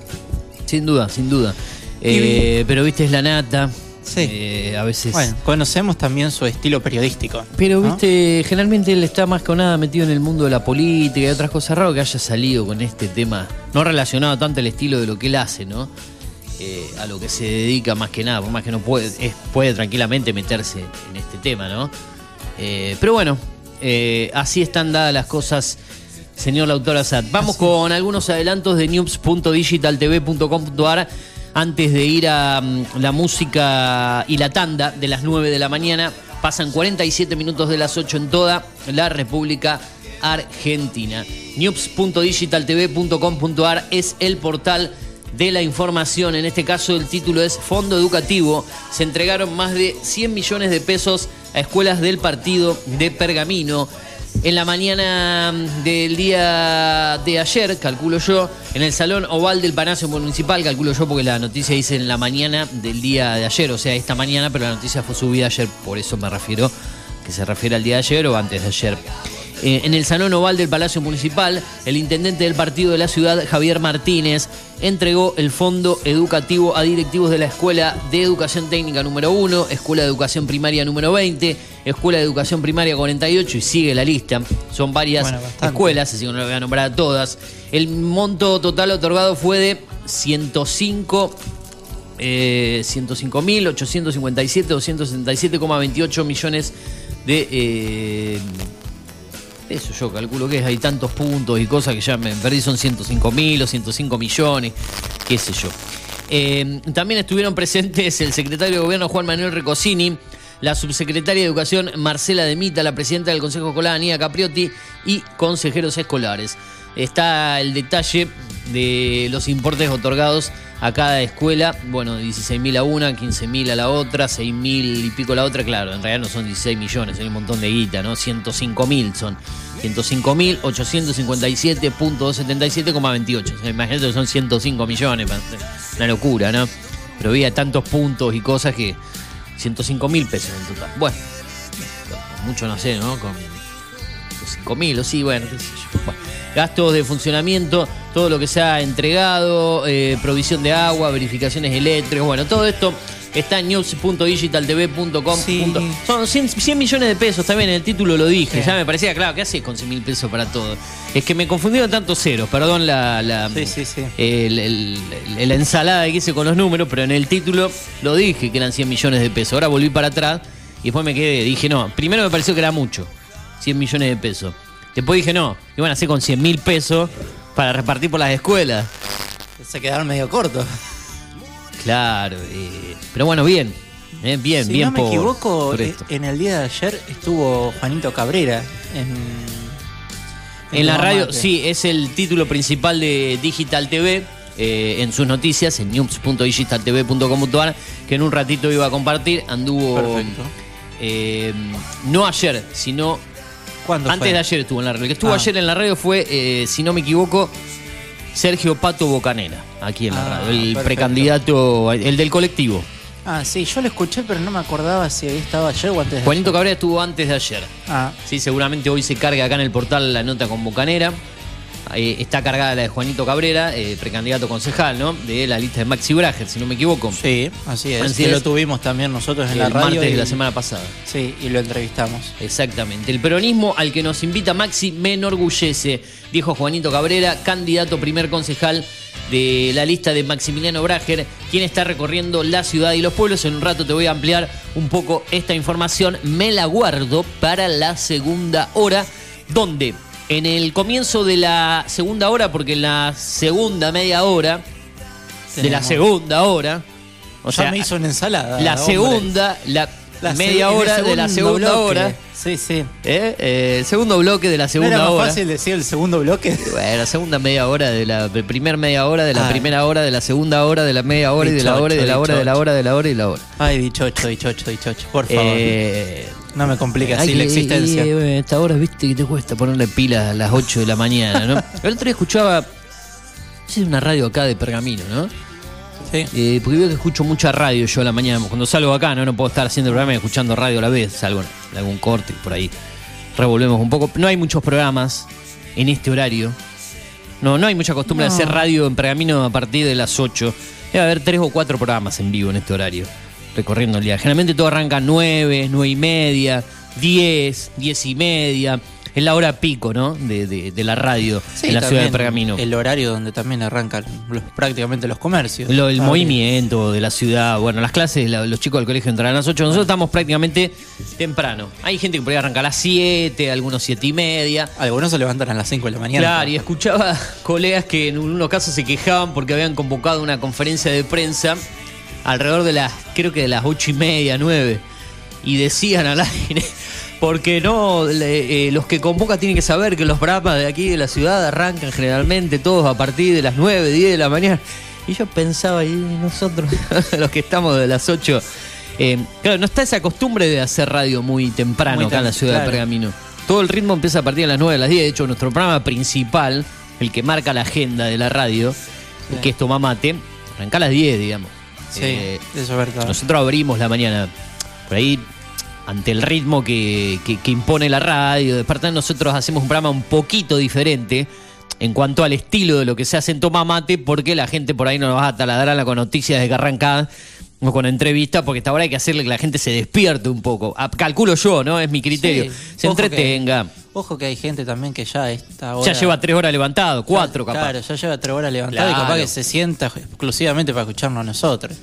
Sin duda, sin duda. Eh, pero viste, es la nata. Sí. Eh, a veces. Bueno, conocemos también su estilo periodístico. Pero ¿no? viste, generalmente él está más que nada metido en el mundo de la política y otras cosas raro que haya salido con este tema, no relacionado tanto al estilo de lo que él hace, ¿no? Eh, a lo que se dedica más que nada, por más que no puede, es- puede tranquilamente meterse en este tema, ¿no? Eh, pero bueno, así están dadas las cosas, señor Lautor Assad. Vamos con algunos adelantos de news.digitaltv.com.ar antes de ir a mm, la música y la tanda de las 9 de la mañana. Pasan 47 minutos de las 8 en toda la República Argentina. news.digitaltv.com.ar es el portal de la información. En este caso el título es Fondo Educativo. Se entregaron más de 100 millones de pesos a escuelas del partido de Pergamino. En la mañana del día de ayer, calculo yo, en el Salón Oval del Palacio Municipal, calculo yo porque la noticia dice en la mañana del día de ayer, o sea, esta mañana, pero la noticia fue subida ayer, por eso me refiero, que se refiere al día de ayer o antes de ayer. Eh, en el Salón Oval del Palacio Municipal, el intendente del partido de la ciudad, Javier Martínez, entregó el fondo educativo a directivos de la Escuela de Educación Técnica número 1, Escuela de Educación Primaria número 20, Escuela de Educación Primaria 48 y sigue la lista. Son varias Bueno, escuelas, así que no las voy a nombrar a todas. El monto total otorgado fue de 105 eh, 105.857, 277,28 millones de eh, eso yo calculo que hay tantos puntos y cosas que ya me perdí, son 105.000 o 105 millones, qué sé yo. Eh, también estuvieron presentes el secretario de Gobierno Juan Manuel Recosini, la subsecretaria de Educación Marcela Demita, la presidenta del Consejo Escolar Anía Capriotti y consejeros escolares. Está el detalle de los importes otorgados a cada escuela. Bueno, 16.000 a una, 15.000 a la otra, 6.000 y pico a la otra. Claro, en realidad no son 16 millones, hay un montón de guita, ¿no? 105.000 son. 105.857.277,28. O sea, imagínate que son 105 millones. Una locura, ¿no? Pero había tantos puntos y cosas que 105 mil pesos en total. Bueno, mucho no sé, ¿no? Con 5 mil o sí, bueno, qué sé yo. Bueno, Gastos de funcionamiento, todo lo que se ha entregado, eh, provisión de agua, verificaciones eléctricas, bueno, todo esto está en news.digitaltv.com. Sí. Son 100, 100 millones de pesos, también en el título lo dije, Sí. ya me parecía claro, ¿qué haces con 100 mil pesos para todo? Es que me confundieron tantos ceros, perdón la, la, Sí, sí, sí. el- el- el- la ensalada que hice con los números, pero en el título lo dije que eran 100 millones de pesos. Ahora volví para atrás y después me quedé. Dije, no, primero me pareció que era mucho, 100 millones de pesos. Después dije, no, iban a hacer con 100 mil pesos para repartir por las escuelas. Se quedaron medio cortos. Claro, eh, pero bueno, bien. eh, bien, si bien no me por, equivoco, por eh, esto. en el día de ayer estuvo Juanito Cabrera en, En la radio, sí, es el título principal de Digital TV. eh, en sus noticias en news.digitaltv.com.ar que en un ratito iba a compartir anduvo Perfecto. eh, no ayer sino ¿Cuándo antes fue? de ayer estuvo en la radio el que estuvo Ah. ayer en la radio fue eh, si no me equivoco Sergio Pato Bocanera aquí en la Ah, radio el perfecto. precandidato el del colectivo Ah, sí, yo lo escuché, pero no me acordaba si había estado ayer o antes de Juanito ayer. Cabrera estuvo antes de ayer Ah, Sí, seguramente hoy se carga acá en el portal la nota con Bocanera. Eh, está cargada la de Juanito Cabrera, eh, precandidato concejal, ¿no? De la lista de Maxi Brager, si no me equivoco. sí, así es. Así que es. lo tuvimos también nosotros en el la radio. martes y, de la semana pasada. Sí, y lo entrevistamos. Exactamente. El peronismo al que nos invita Maxi me enorgullece, dijo Juanito Cabrera, candidato primer concejal de la lista de Maximiliano Brager, quien está recorriendo la ciudad y los pueblos. En un rato te voy a ampliar un poco esta información. Me la guardo para la segunda hora, donde en el comienzo de la segunda hora, porque en la segunda media hora, de la segunda hora, o ya sea, me hizo una ensalada. la hombre. segunda, la, La media hora de la segunda bloque. hora. Sí, sí. ¿Eh? Eh, el segundo bloque de la ¿No segunda era más hora. fácil decir el segundo bloque? Bueno, la segunda media hora de la de primer media hora, de la Ah. primera hora, de la segunda hora, de la media hora y de la hora y de la hora, de la dichocho. hora, de la hora y la hora. Ay, dichocho, dichocho, dichocho. Por favor. Eh, no me complique así la existencia. eh, esta hora, viste, que te cuesta ponerle pilas a las 8 de la mañana, ¿no? El otro día escuchaba. Es una radio acá de Pergamino, ¿no? Sí. Eh, porque veo que escucho mucha radio yo a la mañana. Cuando salgo acá, ¿no? No puedo estar haciendo el programa y escuchando radio a la vez. Salgo en algún corte por ahí. Revolvemos un poco. No hay muchos programas en este horario. No, no hay mucha costumbre de hacer radio en Pergamino a partir de las 8. Debe haber tres o cuatro programas en vivo en este horario. Recorriendo el día. Generalmente todo arranca 9, 9 y media, 10, 10 y media. Es la hora pico, ¿no? De, de- de la radio Sí, en la ciudad de Pergamino. El horario donde también arrancan los- prácticamente los comercios. Lo- el Ah, movimiento de la ciudad, bueno, las clases, la- los chicos del colegio entran a las 8, nosotros estamos prácticamente temprano. Hay gente que podría arrancar a las 7, algunos 7 y media. Algunos se levantan a las 5 de la mañana. Claro, y escuchaba colegas que en unos casos se quejaban porque habían convocado una conferencia de prensa alrededor de las, creo que de las 8 y media, 9. Y decían al aire, Porque no, le- eh, los que convoca tienen que saber que los Brahmas de aquí de la ciudad arrancan generalmente todos a partir de las 9, 10 de la mañana. Y yo pensaba, y nosotros, los que estamos de las 8, eh, claro, no está esa costumbre de hacer radio muy temprano Muy acá en la ciudad de. Pergamino. Todo el ritmo empieza a partir de las 9 de las 10. De hecho, nuestro programa principal, el que marca la agenda de la radio, que es Tomá Mate, arranca a las 10, digamos. Sí, Eh, eso es verdad. nosotros abrimos la mañana. Por ahí, ante el ritmo que, que- que impone la radio, despertar, nosotros hacemos un programa un poquito diferente en cuanto al estilo de lo que se hace en Toma Mate, porque la gente por ahí no nos va a taladrar con noticias de que arrancan o con entrevistas, porque hasta ahora hay que hacerle que la gente se despierte un poco. Ah, Calculo yo, ¿no? Es mi criterio. Sí, se que- entretenga. Ojo que hay gente también que ya está Ya lleva tres horas levantado, cuatro capaz. Claro, ya lleva tres horas levantado y capaz que se sienta exclusivamente para escucharnos a nosotros.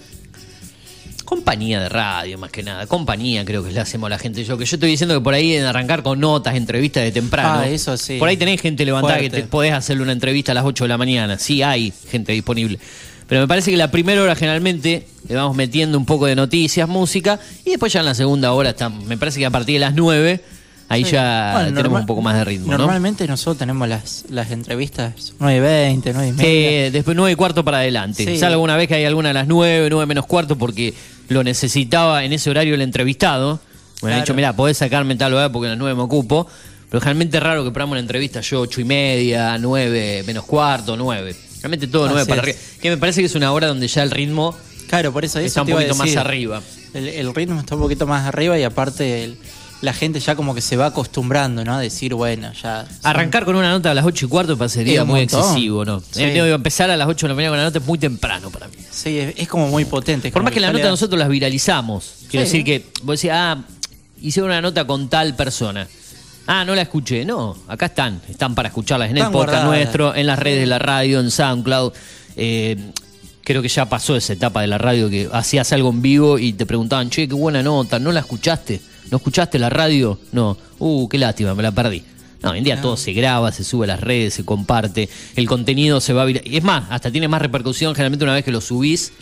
Compañía de radio, más que nada. Compañía, creo que le hacemos a la gente. Yo que yo estoy diciendo que por ahí en arrancar con notas, entrevistas de temprano. Ah, eso sí. Por ahí tenés gente levantada que te podés hacerle una entrevista a las 8 de la mañana. Sí, hay gente disponible. Pero me parece que la primera hora generalmente le vamos metiendo un poco de noticias, música, y después ya en la segunda hora está, me parece que a partir de las 9, ahí Sí. ya Bueno, tenemos normal- un poco más de ritmo, ¿no? Normalmente nosotros tenemos las, las entrevistas 9 y 20, 9 y media. Sí, después 9 y cuarto para adelante. Sí. Salvo alguna vez que hay alguna a las 9, 9 menos cuarto, porque lo necesitaba en ese horario el entrevistado. Me han Claro. dicho, mira, podés sacarme tal hora porque a las 9 me ocupo. Pero realmente es raro que programa una entrevista yo 8 y media, 9 menos cuarto, 9. Realmente todo 9 Así para arriba. Que me parece que es una hora donde ya el ritmo Claro, por eso, eso está un poquito más arriba. El, el ritmo está un poquito más arriba y aparte el- la gente ya como que se va acostumbrando, ¿no? A decir, bueno, ya... Arrancar con una nota a las 8 y cuarto un muy montón. excesivo, ¿no? Sí. Eh, empezar a las 8 de la mañana con la nota es muy temprano para mí. Sí, es, es como muy potente. Por más que la nota da- nosotros las viralizamos. Quiero Sí. decir que vos decís, ah, hicieron una nota con tal persona. Ah, no la escuché. No, acá están. Están para escucharlas en Están el podcast guardadas. nuestro, en las redes de la radio, en SoundCloud. Eh, creo que ya pasó esa etapa de la radio que hacías algo en vivo y te preguntaban, che, qué buena nota, ¿no la escuchaste? ¿No escuchaste la radio? No. Uh, qué lástima, me la perdí. No, hoy en día todo se graba, se sube a las redes, se comparte, el contenido se va a Es más, hasta tiene más repercusión generalmente una vez que lo subís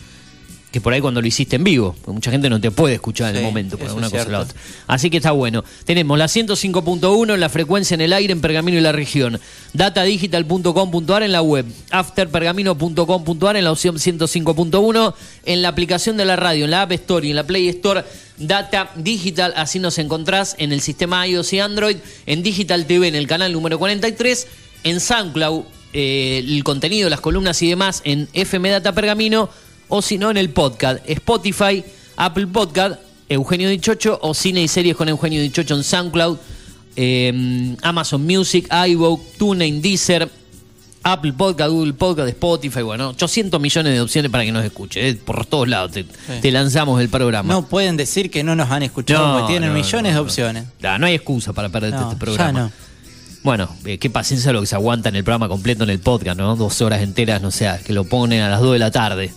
que por ahí cuando lo hiciste en vivo, porque mucha gente no te puede escuchar en el momento por eso una es cosa o la otra. Así que está bueno. Tenemos la 105.1 en la frecuencia en el aire en Pergamino y la región. Datadigital.com.ar en la web. Afterpergamino.com.ar en la opción 105.1. En la aplicación de la radio, en la App Store y en la Play Store. Data Digital, así nos encontrás en el sistema iOS y Android. En Digital TV en el canal número 43. En SoundCloud, eh, el contenido, las columnas y demás en FM Data Pergamino o si no en el podcast Spotify, Apple Podcast, Eugenio Dichocho o Cine y Series con Eugenio Dichocho en SoundCloud, eh, Amazon Music, iVoox, TuneIn, Deezer, Apple Podcast, Google Podcast, Spotify, bueno, 800 millones de opciones para que nos escuche, eh, por todos lados te, te lanzamos el programa. No pueden decir que no nos han escuchado porque tienen no, millones no, de no. opciones. No hay excusa para perderte No, este ya programa. no. Bueno, eh, qué paciencia lo que se aguanta en el programa completo en el podcast, ¿no? Dos horas enteras, no sé, que lo ponen a las 2 de la tarde.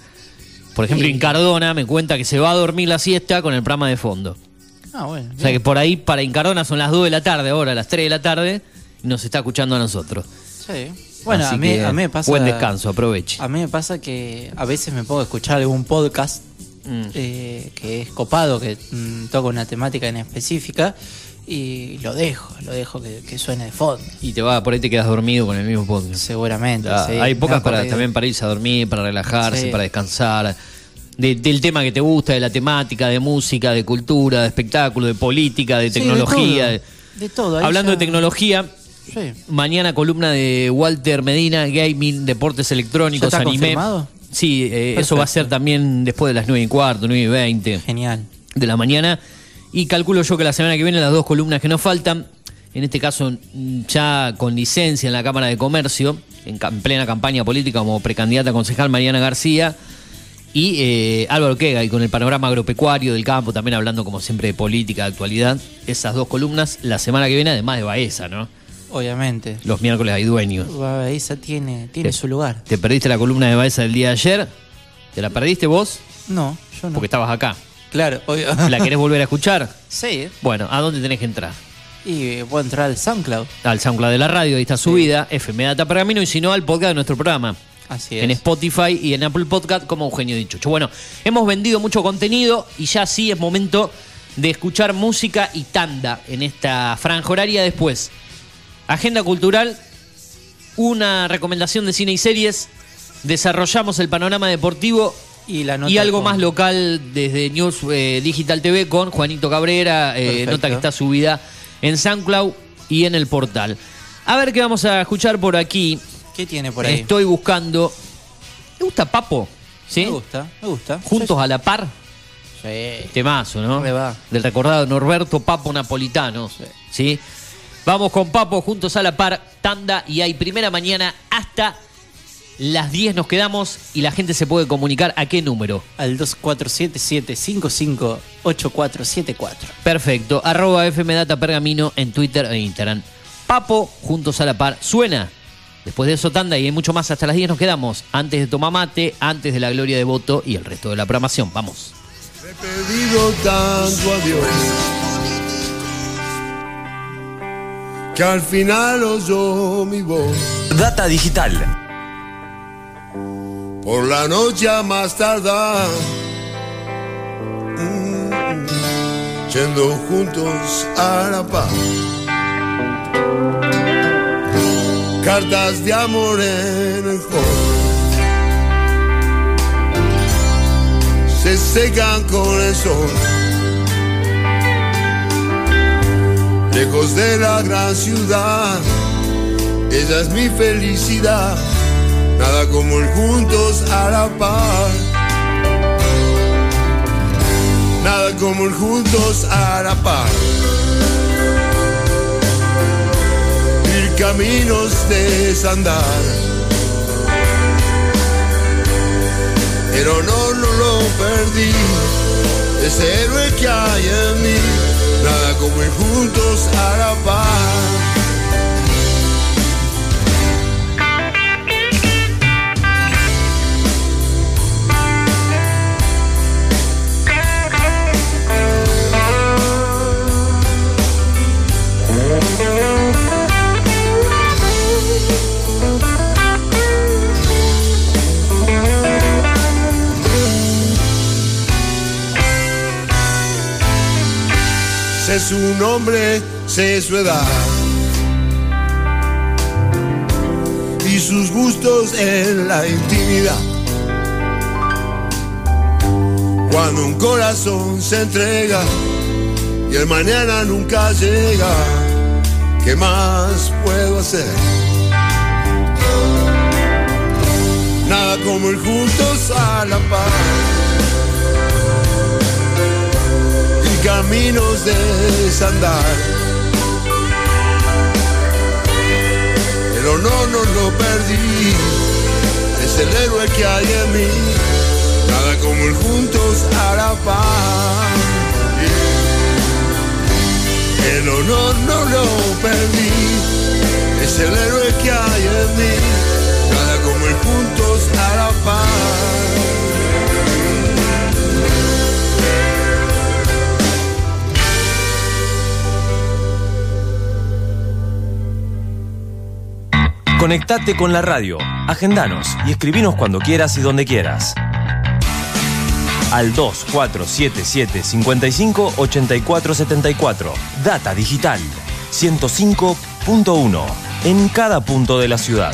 Por ejemplo, Sí. Incardona me cuenta que se va a dormir la siesta con el programa de fondo. Ah, bueno. O sea que por ahí para Incardona son las 2 de la tarde, ahora las 3 de la tarde, y nos está escuchando a nosotros. Sí. Bueno, Así a mí, que, a mí me pasa. Buen descanso, aproveche. A mí me pasa que a veces me puedo escuchar algún podcast Mm. eh, que es copado, que mm, toca una temática en específica y lo dejo, lo dejo que, que suene de fondo. Y te va, por ahí te quedas dormido con el mismo podcast. Seguramente. Ah, sí, hay pocas para, también para irse a dormir, para relajarse, Sí. para descansar. De- del tema que te gusta, de la temática, de música, de cultura, de espectáculo, de política, de Sí, de tecnología. todo. de- De todo. ahí Hablando ya- de tecnología, Sí. mañana columna de Walter Medina, Gaming, Deportes Electrónicos, ¿Ya está Anime. confirmado? Sí, eh, eso va a ser también después de las 9 y cuarto, 9 y 20 Genial. de la mañana. Y calculo yo que la semana que viene las dos columnas que nos faltan, en este caso mm, ya con licencia en la Cámara de Comercio, en, plena campaña política como precandidata a concejal Mariana García, y eh, Álvaro Quega, y con el panorama agropecuario del campo, también hablando como siempre de política, de actualidad. Esas dos columnas la semana que viene, además de Baeza, ¿no? Obviamente. Los miércoles hay dueños. Esa tiene, tiene su lugar. ¿Te perdiste la columna de Baeza del día de ayer? ¿Te la perdiste vos? No, yo no. Porque estabas acá. Claro, obvio. ¿La querés volver a escuchar? sí. Bueno, ¿a dónde tenés que entrar? Y puedo entrar al SoundCloud. al SoundCloud de la radio, ahí está subida, FM Data Pergamino, y si no, al podcast de nuestro programa. Así es. En Spotify y en Apple Podcast como Eugenio Dichocho. Bueno, hemos vendido mucho contenido y ya sí es momento de escuchar música y tanda en esta franja horaria. Después, agenda cultural, una recomendación de cine y series, desarrollamos el panorama deportivo Y la nota y algo con- más local desde News eh, Digital TV con Juanito Cabrera, eh, nota que está subida en SoundCloud y en el portal. A ver qué vamos a escuchar por aquí. ¿Qué tiene por ahí? Estoy buscando. ¿Te gusta Papo? ¿Sí? Me gusta, me gusta. Juntos a la par. Sí. Temazo, ¿no? Me va. Del recordado Norberto Papo Napolitano. Sí. Vamos con Papo juntos a la par, tanda y hay primera mañana hasta las 10 nos quedamos y la gente se puede comunicar a qué número. Al 2477-558474. Perfecto. Arroba FM Data Pergamino en Twitter e Instagram. Papo juntos a la par. Suena. Después de eso, tanda y hay mucho más. Hasta las 10 nos quedamos. Antes de Tomamate, antes de la Gloria de Voto y el resto de la programación. Vamos. He pedido tanto a Dios que al final oyó mi voz. Data digital. Por la noche a más tardar, mm, yendo juntos a la paz. Cartas de amor en el hall. Se secan con el sol. Lejos de la gran ciudad, ella es mi felicidad. Nada como el juntos a la par. Nada como el juntos a la par. Ir caminos de desandar. Pero no, no lo perdí. Ese héroe que hay en mí. Nada como ir juntos a la par. Sé su nombre, sé su edad. Y sus gustos en la intimidad. Cuando un corazón se entrega y el mañana nunca llega, ¿qué más puedo hacer? Nada como ir juntos a la paz. y caminos de desandar. Pero no, no lo perdí, es el héroe que hay en mí, nada como ir juntos a la paz. El honor no lo perdí, es el héroe que hay en mí, nada como ir juntos a la paz. Conectate con la radio, agendanos y escribinos cuando quieras y donde quieras. Al 2477 55 84 74. Data Digital 105.1. En cada punto de la ciudad.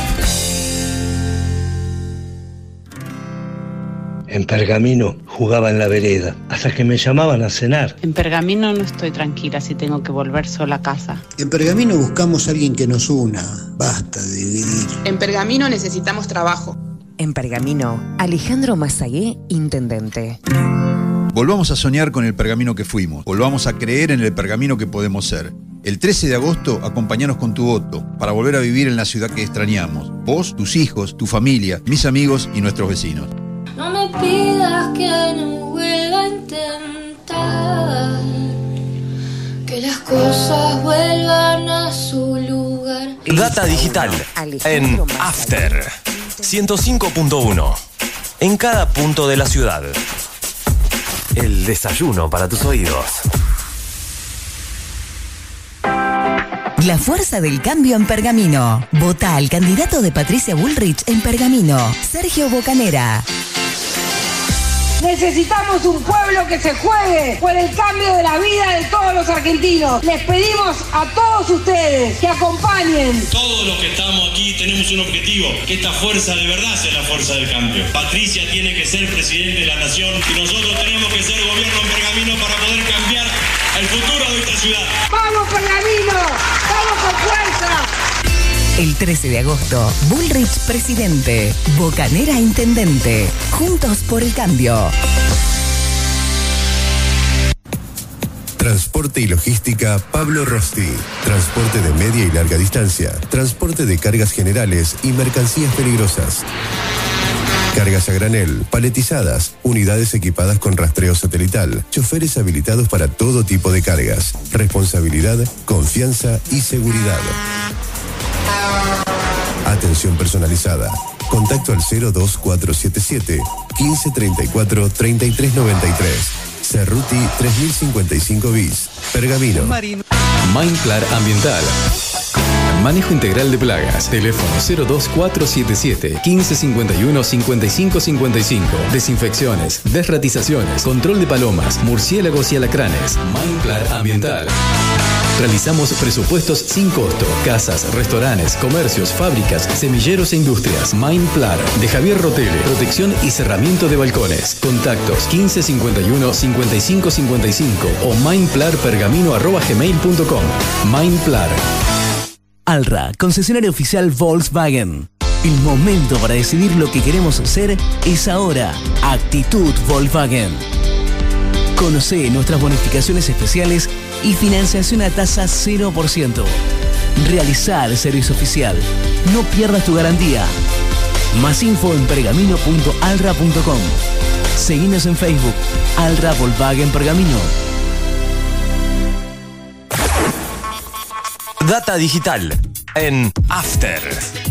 En Pergamino jugaba en la vereda, hasta que me llamaban a cenar. En Pergamino no estoy tranquila si tengo que volver sola a casa. En Pergamino buscamos a alguien que nos una. Basta de dividir. En Pergamino necesitamos trabajo. En Pergamino, Alejandro Mazagué, intendente. Volvamos a soñar con el pergamino que fuimos. Volvamos a creer en el pergamino que podemos ser. El 13 de agosto, acompañanos con tu voto para volver a vivir en la ciudad que extrañamos. Vos, tus hijos, tu familia, mis amigos y nuestros vecinos. No me pidas que no vuelva a intentar que las cosas vuelvan a su lugar. Data digital en After 105.1. En cada punto de la ciudad. El desayuno para tus oídos. La fuerza del cambio en Pergamino. Vota al candidato de Patricia Bullrich en Pergamino, Sergio Bocanera. Necesitamos un pueblo que se juegue por el cambio de la vida de todos los argentinos. Les pedimos a todos ustedes que acompañen. Todos los que estamos aquí tenemos un objetivo, que esta fuerza de verdad sea la fuerza del cambio. Patricia tiene que ser presidente de la nación y nosotros tenemos que ser gobierno en Pergamino para poder cambiar el futuro de esta ciudad. ¡Vamos Pergamino! El 13 de agosto, Bullrich presidente, Bocanera intendente. Juntos por el cambio. Transporte y logística Pablo Rosti. Transporte de media y larga distancia. Transporte de cargas generales y mercancías peligrosas. Cargas a granel, paletizadas, unidades equipadas con rastreo satelital, choferes habilitados para todo tipo de cargas. Responsabilidad, confianza y seguridad. Atención personalizada. Contacto al 02477 1534 3393. Cerruti 3055 bis. Pergamino. Mindclar Ambiental. Manejo integral de plagas. Teléfono 02477 1551 5555. Desinfecciones, desratizaciones, control de palomas, murciélagos y alacranes. Mindclar Ambiental. Realizamos presupuestos sin costo. Casas, restaurantes, comercios, fábricas, semilleros e industrias. Mindplar de Javier Rotele. Protección y cerramiento de balcones. Contactos 1551 5555 o mindplarpergamino.gmail.com. Mindplar. Alra, concesionario oficial Volkswagen. El momento para decidir lo que queremos hacer es ahora. Actitud Volkswagen. Conoce nuestras bonificaciones especiales y financiación a tasa 0%. Realizar el servicio oficial. No pierdas tu garantía. Más info en pergamino.alra.com. Seguinos en Facebook. Alra Volkswagen Pergamino. Data digital en After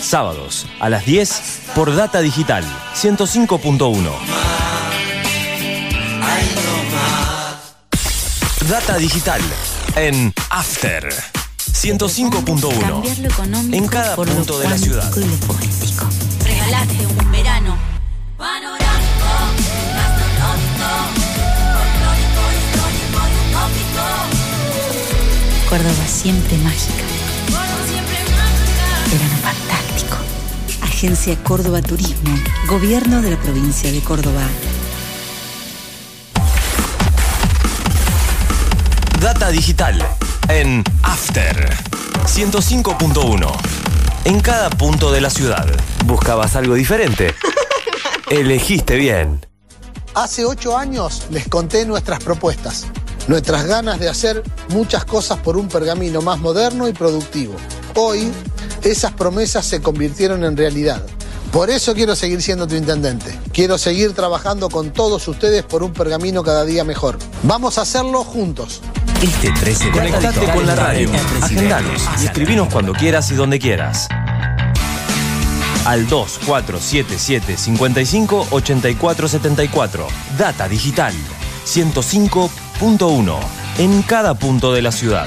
Sábados a las 10 por Data Digital 105.1. Data Digital en After 105.1. En cada punto de la ciudad. Regalate un verano panorámico, gastronómico, folclórico, histórico y utópico. Córdoba siempre mágica. Córdoba siempre mágica. Verano. Agencia Córdoba Turismo. Gobierno de la provincia de Córdoba. Data Digital en After 105.1. En cada punto de la ciudad. ¿Buscabas algo diferente? Elegiste bien. Hace ocho años les conté nuestras propuestas, nuestras ganas de hacer muchas cosas por un pergamino más moderno y productivo. Hoy, esas promesas se convirtieron en realidad. Por eso quiero seguir siendo tu intendente. Quiero seguir trabajando con todos ustedes por un pergamino cada día mejor. Vamos a hacerlo juntos. Este 13 de Conectate con la radio. Agendanos y escribinos cuando quieras y donde quieras. Al 2477 55 84 74. Data Digital 105.1. En cada punto de la ciudad.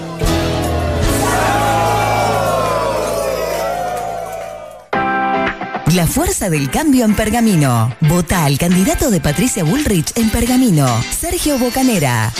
La fuerza del cambio en Pergamino. Vota al candidato de Patricia Bullrich en Pergamino, Sergio Bocanera.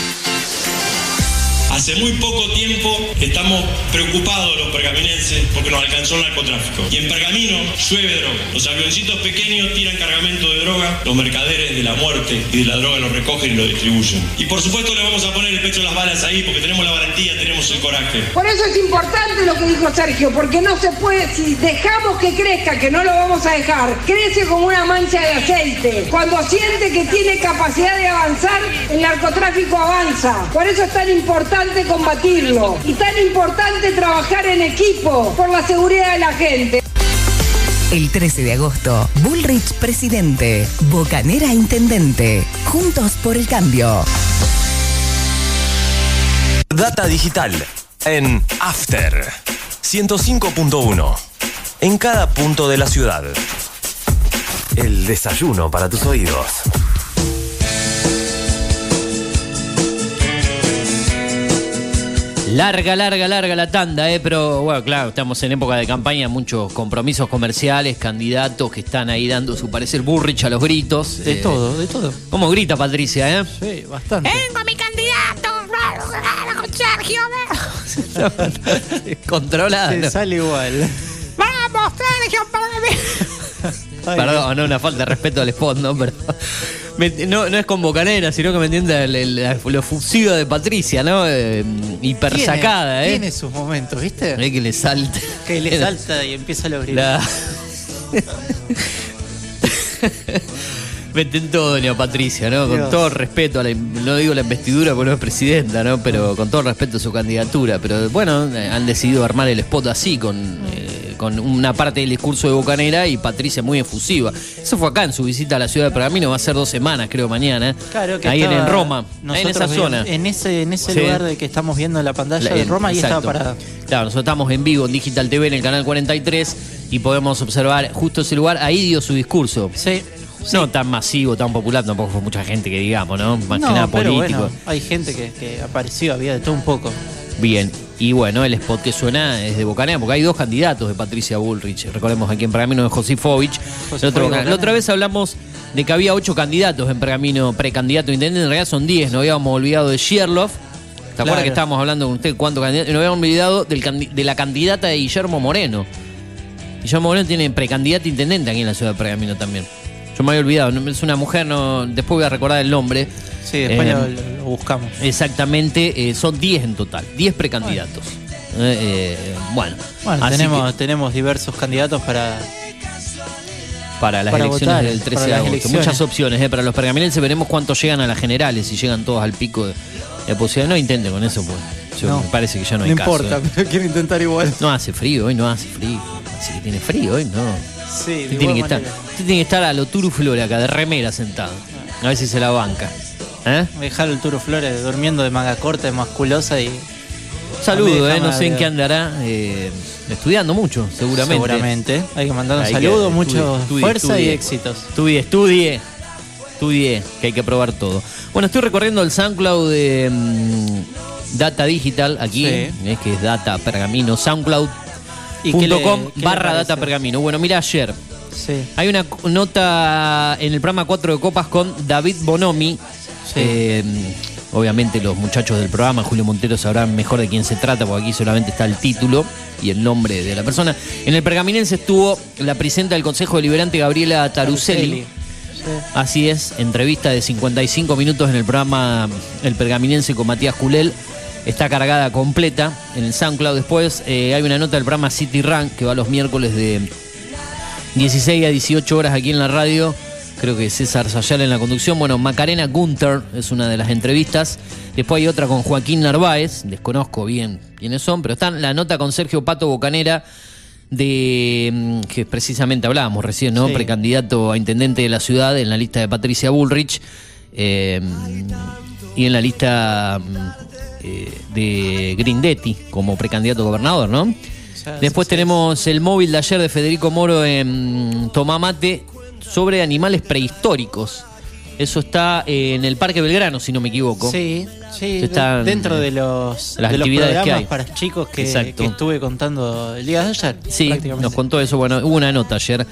Hace muy poco tiempo estamos preocupados los pergaminenses porque nos alcanzó el narcotráfico. Y en Pergamino llueve droga. Los avioncitos pequeños tiran cargamento de droga, los mercaderes de la muerte y de la droga lo recogen y lo distribuyen. Y por supuesto le vamos a poner el pecho a las balas ahí porque tenemos la valentía, tenemos el coraje. Por eso es importante lo que dijo Sergio, porque no se puede, si dejamos que crezca, que no lo vamos a dejar, crece como una mancha de aceite. Cuando siente que tiene capacidad de avanzar, el narcotráfico avanza. Por eso es tan importante combatirlo y tan importante trabajar en equipo por la seguridad de la gente. El 13 de agosto, Bullrich presidente, Bocanera intendente. Juntos por el cambio. Data Digital en After 105.1. En cada punto de la ciudad. El desayuno para tus oídos. Larga, larga, larga la tanda, ¿eh? pero bueno, claro, estamos en época de campaña, muchos compromisos comerciales, candidatos que están ahí dando su parecer burrich a los gritos. De todo, de todo. ¿Cómo grita Patricia, eh? Sí, bastante. Tengo mi candidato Sergio. Controlada. Se sale igual. Vamos, Sergio, para mí. Perdón, no, una falta de respeto al spot, ¿no? Pero, no, no es con bocanera, sino que me la- lo fusiva de Patricia, ¿no? Eh, hiper Tiene- sacada, ¿eh? Tiene sus momentos, ¿viste? Que le salta. Que le salta y empieza a gritos. La... Meten todo, doña Patricia, ¿no? Con Dios. todo respeto, a la, no digo la investidura porque no es presidenta, ¿no? Pero con todo respeto a su candidatura. Pero bueno, han decidido armar el spot así, con, eh, con una parte del discurso de Bocanera y Patricia muy efusiva. Eso fue acá en su visita a la ciudad de Pergamino, va a ser dos semanas, creo, mañana. Claro que Ahí en, Roma, ahí en esa zona. En ese, en ese Sí. lugar de que estamos viendo en la pantalla La- de Roma, ahí exacto. estaba parado. Claro, nosotros estamos en vivo en Digital TV en el canal 43 y podemos observar justo ese lugar. Ahí dio su discurso. Sí. No tan masivo, tan popular, tampoco fue mucha gente que digamos, ¿no? Más que nada político. bueno, hay gente que, que apareció, había de todo un poco. Bien. Y bueno, el spot que suena es de Bocanera, porque hay dos candidatos de Patricia Bullrich. Recordemos aquí en Pergamino de Josifovich. El otro. La otra vez hablamos de que había ocho candidatos en Pergamino, precandidato a intendente. En realidad son diez, nos habíamos olvidado de Sherloff. ¿Te acuerdas Claro. que estábamos hablando con usted cuántos candidatos? Y nos habíamos olvidado del de la candidata de Guillermo Moreno. Guillermo Moreno tiene precandidato intendente aquí en la ciudad de Pergamino también. Yo me había olvidado, no- es una mujer, no, después voy a recordar el nombre. Sí, después Eh, lo, buscamos. Exactamente, eh, son 10 en total, 10 precandidatos. Eh, eh, bueno, Bueno, así tenemos, tenemos diversos candidatos para. para las para elecciones votar, del 13 para de agosto. Muchas opciones, eh, para los pergaminenses veremos cuántos llegan a las generales, si llegan todos al pico de, de posibilidad. No intenten con eso, pues yo- No. me parece que ya no hay No caso. importa, eh. pero quiero intentar igual. No hace frío, hoy no hace frío. Así que tiene frío hoy, no. Sí, de tiene, que estar. Usted tiene que estar a lo Turu Flore acá, de remera sentado. A ver si se la banca. ¿Eh? Dejar el Turo Flores durmiendo de manga corta, de musculosa y. Saludo, eh, no sé en qué andará. eh, estudiando mucho, seguramente. Seguramente. Hay que mandar un Hay que- saludo, estudie, mucho estudie, fuerza y éxitos. Estudie, estudie. Estudie, que hay que probar todo. Bueno, estoy recorriendo el SoundCloud de mm, Data Digital aquí, Sí. eh, que es Data Pergamino, SoundCloud.com ¿Y qué le- qué le barra? Data Pergamino. Bueno, mira ayer. Sí. Hay una nota en el programa 4 de Copas con David Bonomi. Eh, obviamente los muchachos del programa, Julio Montero, sabrán mejor de quién se trata, porque aquí solamente está el título y el nombre de la persona. En el pergaminense estuvo la presidenta del Consejo Deliberante, Gabriela Taruselli. Así es, entrevista de 55 minutos en el programa El Pergaminense con Matías Culel. Está cargada completa en el SoundCloud. Después eh, hay una nota del programa City Run que va los miércoles de 16 a 18 horas aquí en la radio. creo que César Sayal en la conducción. Bueno, Macarena Gunther es una de las entrevistas. Después hay otra con Joaquín Narváez, desconozco bien quiénes son, pero están la nota con Sergio Pato Bocanera de mm, que precisamente hablábamos recién, ¿no? Sí. Precandidato a intendente de la ciudad en la lista de Patricia Bullrich eh, y en la lista mm, eh, de Grindetti como precandidato a gobernador, ¿no? Después tenemos el móvil de ayer de Federico Moro en Tomamate sobre animales prehistóricos. Eso está en el Parque Belgrano, si no me equivoco. Sí, sí, Están dentro de los, las de los actividades que programas hay. para chicos que, que estuve contando el día de ayer. Sí, nos contó eso. Bueno, hubo una nota ayer.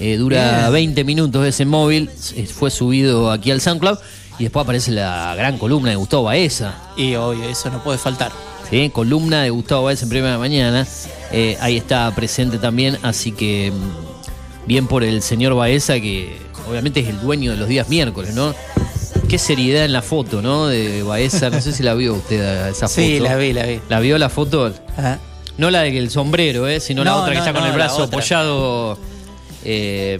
eh, dura Bien. 20 minutos ese móvil. eh, Fue subido aquí al SoundCloud. Y después aparece la gran columna de Gustavo Baeza. Y obvio, eso no puede faltar. ¿Sí? Columna de Gustavo Baeza en primera mañana. Eh, ahí está presente también. Así que mm, bien por el señor Baeza, que obviamente es el dueño de los días miércoles, ¿no? Qué seriedad en la foto, ¿no? De Baeza. No sé si la vio usted a esa foto. Sí, la vi, la vi. ¿La vio la foto? Ajá. No la del sombrero, ¿eh? sino la otra que no, está con no, el brazo apoyado. eh,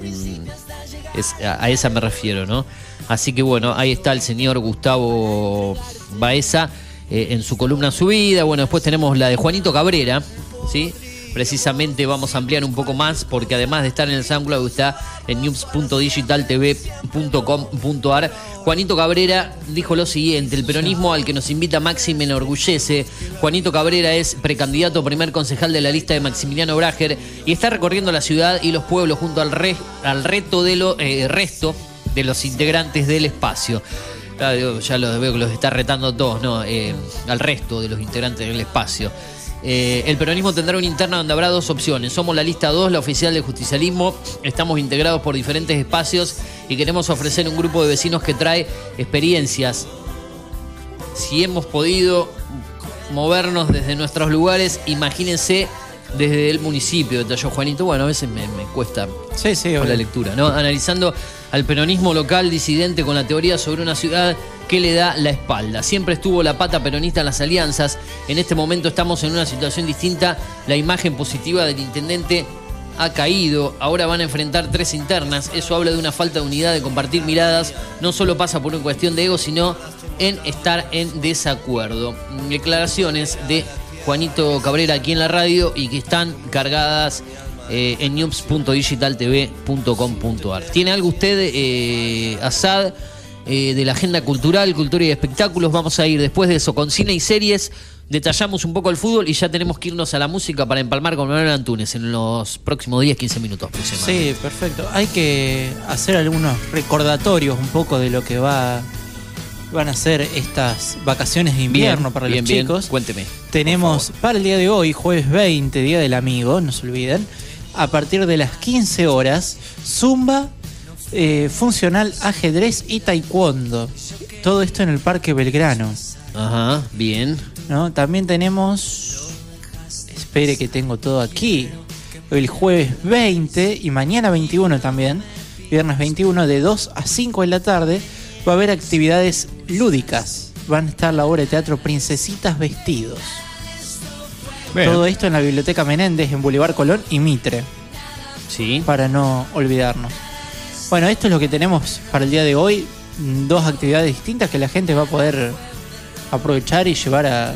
es- a, a esa me refiero, ¿no? Así que bueno, ahí está el señor Gustavo Baeza eh, en su columna subida. Bueno, después tenemos la de Juanito Cabrera, ¿sí? Precisamente vamos a ampliar un poco más porque además de estar en el SoundCloud está en news.digitaltv.com.ar. Juanito Cabrera dijo lo siguiente, el peronismo al que nos invita Maxi me enorgullece. Juanito Cabrera es precandidato primer concejal de la lista de Maximiliano Brager y está recorriendo la ciudad y los pueblos junto al, re- al reto de eh, resto de los integrantes del espacio. Ya los veo que los está retando todos, ¿no? Eh, al resto de los integrantes del espacio. Eh, el peronismo tendrá una interna donde habrá dos opciones. Somos la lista 2, la oficial del justicialismo. Estamos integrados por diferentes espacios y queremos ofrecer un grupo de vecinos que trae experiencias. Si hemos podido movernos desde nuestros lugares, imagínense desde el municipio, detalló Juanito. Bueno, a veces me, me cuesta Sí, sí, con obvio. la lectura, ¿no? Analizando al peronismo local disidente con la teoría sobre una ciudad que le da la espalda. Siempre estuvo la pata peronista en las alianzas. En este momento estamos en una situación distinta. La imagen positiva del intendente ha caído. Ahora van a enfrentar tres internas. Eso habla de una falta de unidad, de compartir miradas. No solo pasa por una cuestión de ego, sino en estar en desacuerdo. Declaraciones de Juanito Cabrera aquí en la radio y que están cargadas eh, en news.digitaltv.com.ar. ¿Tiene algo usted, eh, Asad, eh, de la agenda cultural, cultura y espectáculos? Vamos a ir después de eso con cine y series. Detallamos un poco el fútbol y ya tenemos que irnos a la música para empalmar con Manuel Antunes en los próximos 10-15 minutos. Sí, perfecto. Hay que hacer algunos recordatorios un poco de lo que va van a ser estas vacaciones de invierno Bien, para bien, los bien. chicos. Cuénteme. Tenemos para el día de hoy, jueves 20, Día del Amigo, no se olviden, a partir de las 15 horas, Zumba, eh, funcional, ajedrez y taekwondo. Todo esto en el Parque Belgrano. Ajá, bien. ¿no? También tenemos, espere que tengo todo aquí, el jueves 20 y mañana 21 también, viernes 21 de 2 a 5 de la tarde, va a haber actividades lúdicas. Van a estar la obra de teatro Princesitas Vestidos. Bien. Todo esto en la Biblioteca Menéndez, en Boulevard Colón y Mitre. Sí. Para no olvidarnos. Bueno, esto es lo que tenemos para el día de hoy. Dos actividades distintas que la gente va a poder aprovechar y llevar a,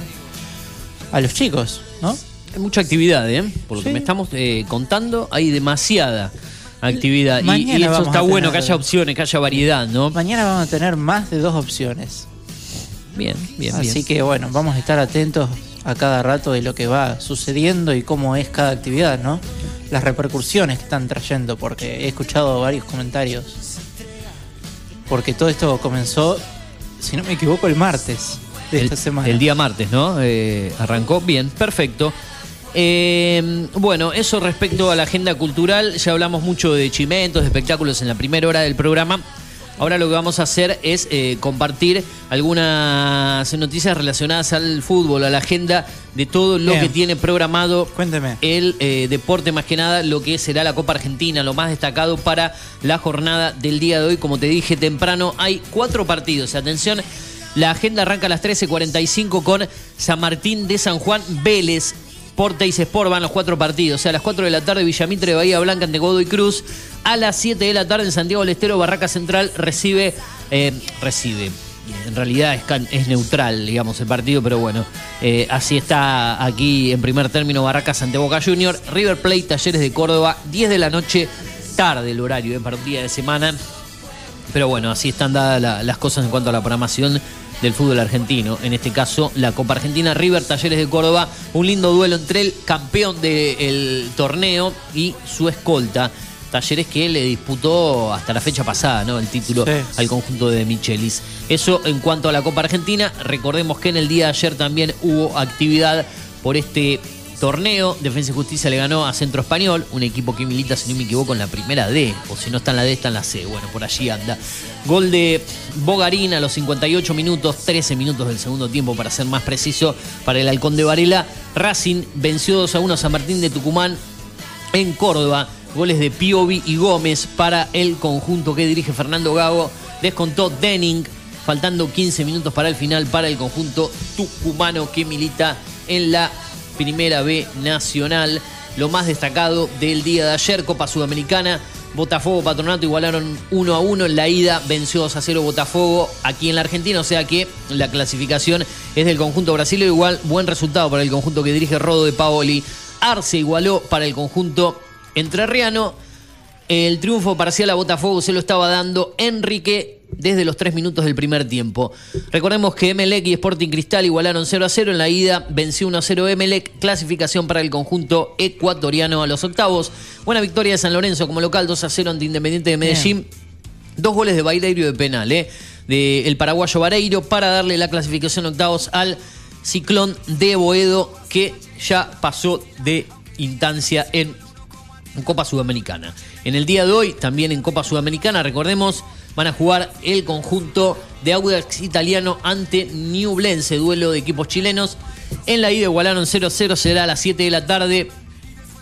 a los chicos, ¿no? Hay mucha actividad, ¿eh? Por lo que me estamos eh, contando, hay demasiada actividad. Y- eso está bueno, que haya opciones, que haya variedad, ¿no? Mañana vamos a tener más de dos opciones. Bien, bien, Así bien. que bueno, vamos a estar atentos a cada rato de lo que va sucediendo y cómo es cada actividad, ¿no? Las repercusiones que están trayendo, porque he escuchado varios comentarios. Porque todo esto comenzó, si no me equivoco, el martes de esta semana. El día martes, ¿no? Eh, arrancó bien, perfecto. Eh, bueno, eso respecto a la agenda cultural, ya hablamos mucho de chimentos, de espectáculos en la primera hora del programa. Ahora lo que vamos a hacer es eh, compartir algunas noticias relacionadas al fútbol, a la agenda de todo lo Bien. que tiene programado Cuénteme. el eh, deporte, más que nada lo que será la Copa Argentina, lo más destacado para la jornada del día de hoy. Como te dije temprano, hay cuatro partidos. Atención, la agenda arranca a las 13.45 con San Martín de San Juan Vélez. Por Teis Sport van los cuatro partidos. O sea, a las 4 de la tarde Villamitre Bahía Blanca ante Godoy Cruz. A las 7 de la tarde en Santiago del Estero, Barraca Central recibe. eh, recibe. En realidad es, es neutral, digamos, el partido, pero bueno, eh, así está aquí en primer término Barracas ante Boca Junior, River Plate, Talleres de Córdoba, 10 de la noche, tarde el horario, eh, para un día de semana. Pero bueno, así están dadas la- las cosas en cuanto a la programación del fútbol argentino. En este caso, la Copa Argentina River Talleres de Córdoba. Un lindo duelo entre el campeón del torneo y su escolta. Talleres que le disputó hasta la fecha pasada, ¿no? El título Sí. al conjunto de Michelis. Eso en cuanto a la Copa Argentina. Recordemos que en el día de ayer también hubo actividad por este torneo. Defensa y Justicia le ganó a Centro Español, un equipo que milita, si no me equivoco, en la primera D. O si no está en la D, está en la C. Bueno, por allí anda. Gol de Bogarín a los 58 minutos, 13 minutos del segundo tiempo, para ser más preciso, para el Halcón de Varela. Racing venció 2 a 1 a San Martín de Tucumán en Córdoba. Goles de Piovi y Gómez para el conjunto que dirige Fernando Gago. Descontó Denning, faltando 15 minutos para el final para el conjunto tucumano que milita en la Primera B Nacional. Lo más destacado del día de ayer, Copa Sudamericana. Botafogo Patronato igualaron 1 a 1 en la ida, venció 2 a 0 Botafogo aquí en la Argentina, o sea que la clasificación es del conjunto brasileño, igual buen resultado para el conjunto que dirige Rodo de Paoli. Arce igualó para el conjunto entrerriano. El triunfo parcial a Botafogo se lo estaba dando Enrique desde los tres minutos del primer tiempo. Recordemos que Emelec y Sporting Cristal igualaron 0 a 0 en la ida, venció 1 a 0 Emelec, clasificación para el conjunto ecuatoriano a los octavos. Buena victoria de San Lorenzo como local 2 a 0 ante Independiente de Medellín. Dos goles de Baileiro de penal, ¿eh? De el paraguayo Vareiro para darle la clasificación octavos al Ciclón de Boedo que ya pasó de instancia en Copa Sudamericana. En el día de hoy, también en Copa Sudamericana, recordemos, van a jugar el conjunto de Audax Italiano ante Newblense, duelo de equipos chilenos. En la ida igualaron 0-0, será a las 7 de la tarde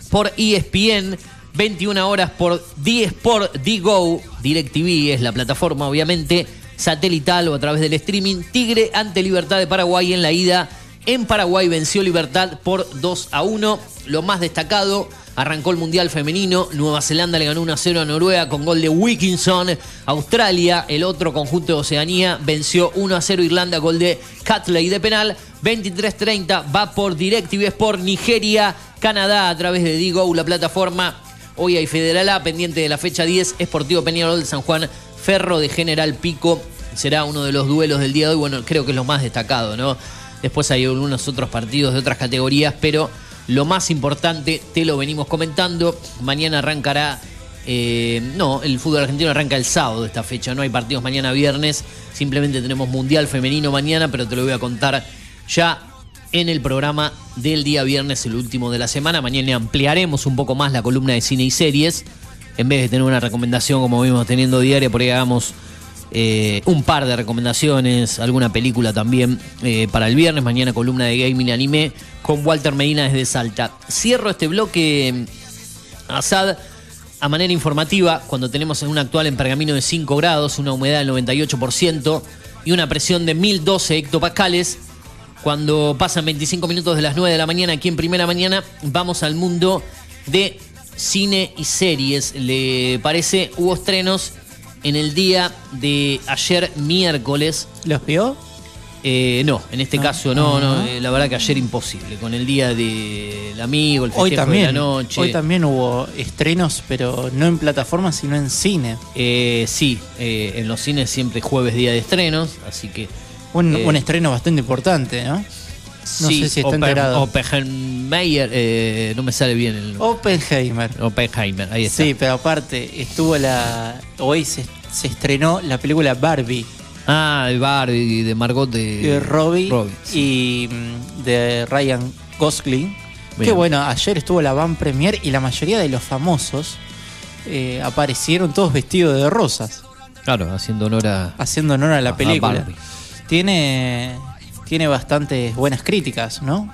por ESPN, 21 horas por D-Sport, D-Go, DirecTV es la plataforma, obviamente, satelital o a través del streaming. Tigre ante Libertad de Paraguay en la ida. En Paraguay venció Libertad por 2 a 1. Lo más destacado, arrancó el Mundial Femenino. Nueva Zelanda le ganó 1 a 0 a Noruega con gol de Wilkinson. Australia, el otro conjunto de Oceanía, venció 1 a 0 Irlanda, gol de Catley de penal. 23-30 va por DirecTV Sport Nigeria, Canadá a través de Digo, la plataforma. Hoy hay Federal A, pendiente de la fecha 10, Esportivo Peñarol de San Juan, Ferro de General Pico. Será uno de los duelos del día de hoy. Bueno, creo que es lo más destacado, ¿no? Después hay algunos otros partidos de otras categorías, pero lo más importante te lo venimos comentando. Mañana arrancará. eh, no, el fútbol argentino arranca el sábado de esta fecha. No hay partidos mañana viernes. Simplemente tenemos Mundial Femenino mañana, pero te lo voy a contar ya en el programa del día viernes, el último de la semana. Mañana ampliaremos un poco más la columna de cine y series. En vez de tener una recomendación como vimos teniendo diaria, por ahí hagamos eh, un par de recomendaciones, alguna película también eh, para el viernes. Mañana columna de gaming anime con Walter Medina desde Salta. Cierro este bloque, Asad, a manera informativa, cuando tenemos un actual en pergamino de 5 grados, una humedad del 98% y una presión de 1012 hectopascales. Cuando pasan 25 minutos de las 9 de la mañana aquí en Primera Mañana, vamos al mundo de cine y series. ¿Le parece? Hubo estrenos en el día de ayer miércoles. ¿Los vio? Eh, no, en este caso no, no. eh, la verdad que ayer imposible. Con el día del amigo, el festejo Hoy también, de la noche. hoy también hubo estrenos, pero no en plataforma, sino en cine. Eh, sí, eh, en los cines siempre jueves día de estrenos, así que. Un, eh, un estreno bastante importante, ¿no? No sí, sé si está Oppen- enterado. Oppenheimer, eh, no me sale bien el Oppenheimer. Oppenheimer, ahí está. Sí, pero aparte, estuvo la. Hoy se, se estrenó la película Barbie. Ah, de Barbie, de Margot de, de Robbie, Robbie, y mm, de Ryan Gosling. Que Bien. bueno, ayer estuvo la van premier y la mayoría de los famosos eh, aparecieron todos vestidos de rosas. Claro, haciendo honor a. Haciendo honor a la a película. Tiene, tiene bastantes buenas críticas, ¿no?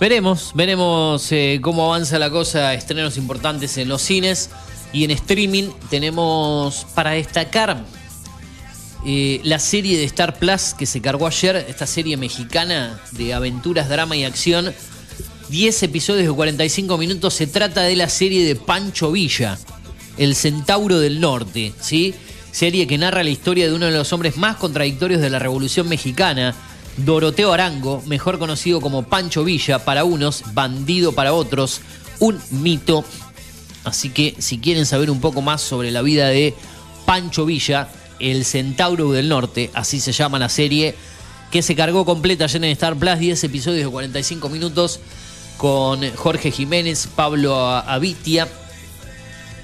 Veremos, veremos eh, cómo avanza la cosa, estrenos importantes en los cines y en streaming tenemos para destacar eh, la serie de Star Plus que se cargó ayer, esta serie mexicana de aventuras, drama y acción 10 episodios de 45 minutos. Se trata de la serie de Pancho Villa, El Centauro del Norte, ¿sí? Serie que narra la historia de uno de los hombres más contradictorios de la Revolución Mexicana, Doroteo Arango, mejor conocido como Pancho Villa para unos, bandido para otros, un mito. Así que si quieren saber un poco más sobre la vida de Pancho Villa, El Centauro del Norte, así se llama la serie, que se cargó completa ayer en Star Plus, 10 episodios de 45 minutos, con Jorge Jiménez, Pablo Avitia,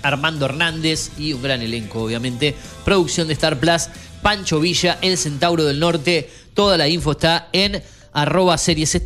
Armando Hernández y un gran elenco, obviamente. Producción de Star Plus, Pancho Villa, El Centauro del Norte. Toda la info está en arroba series.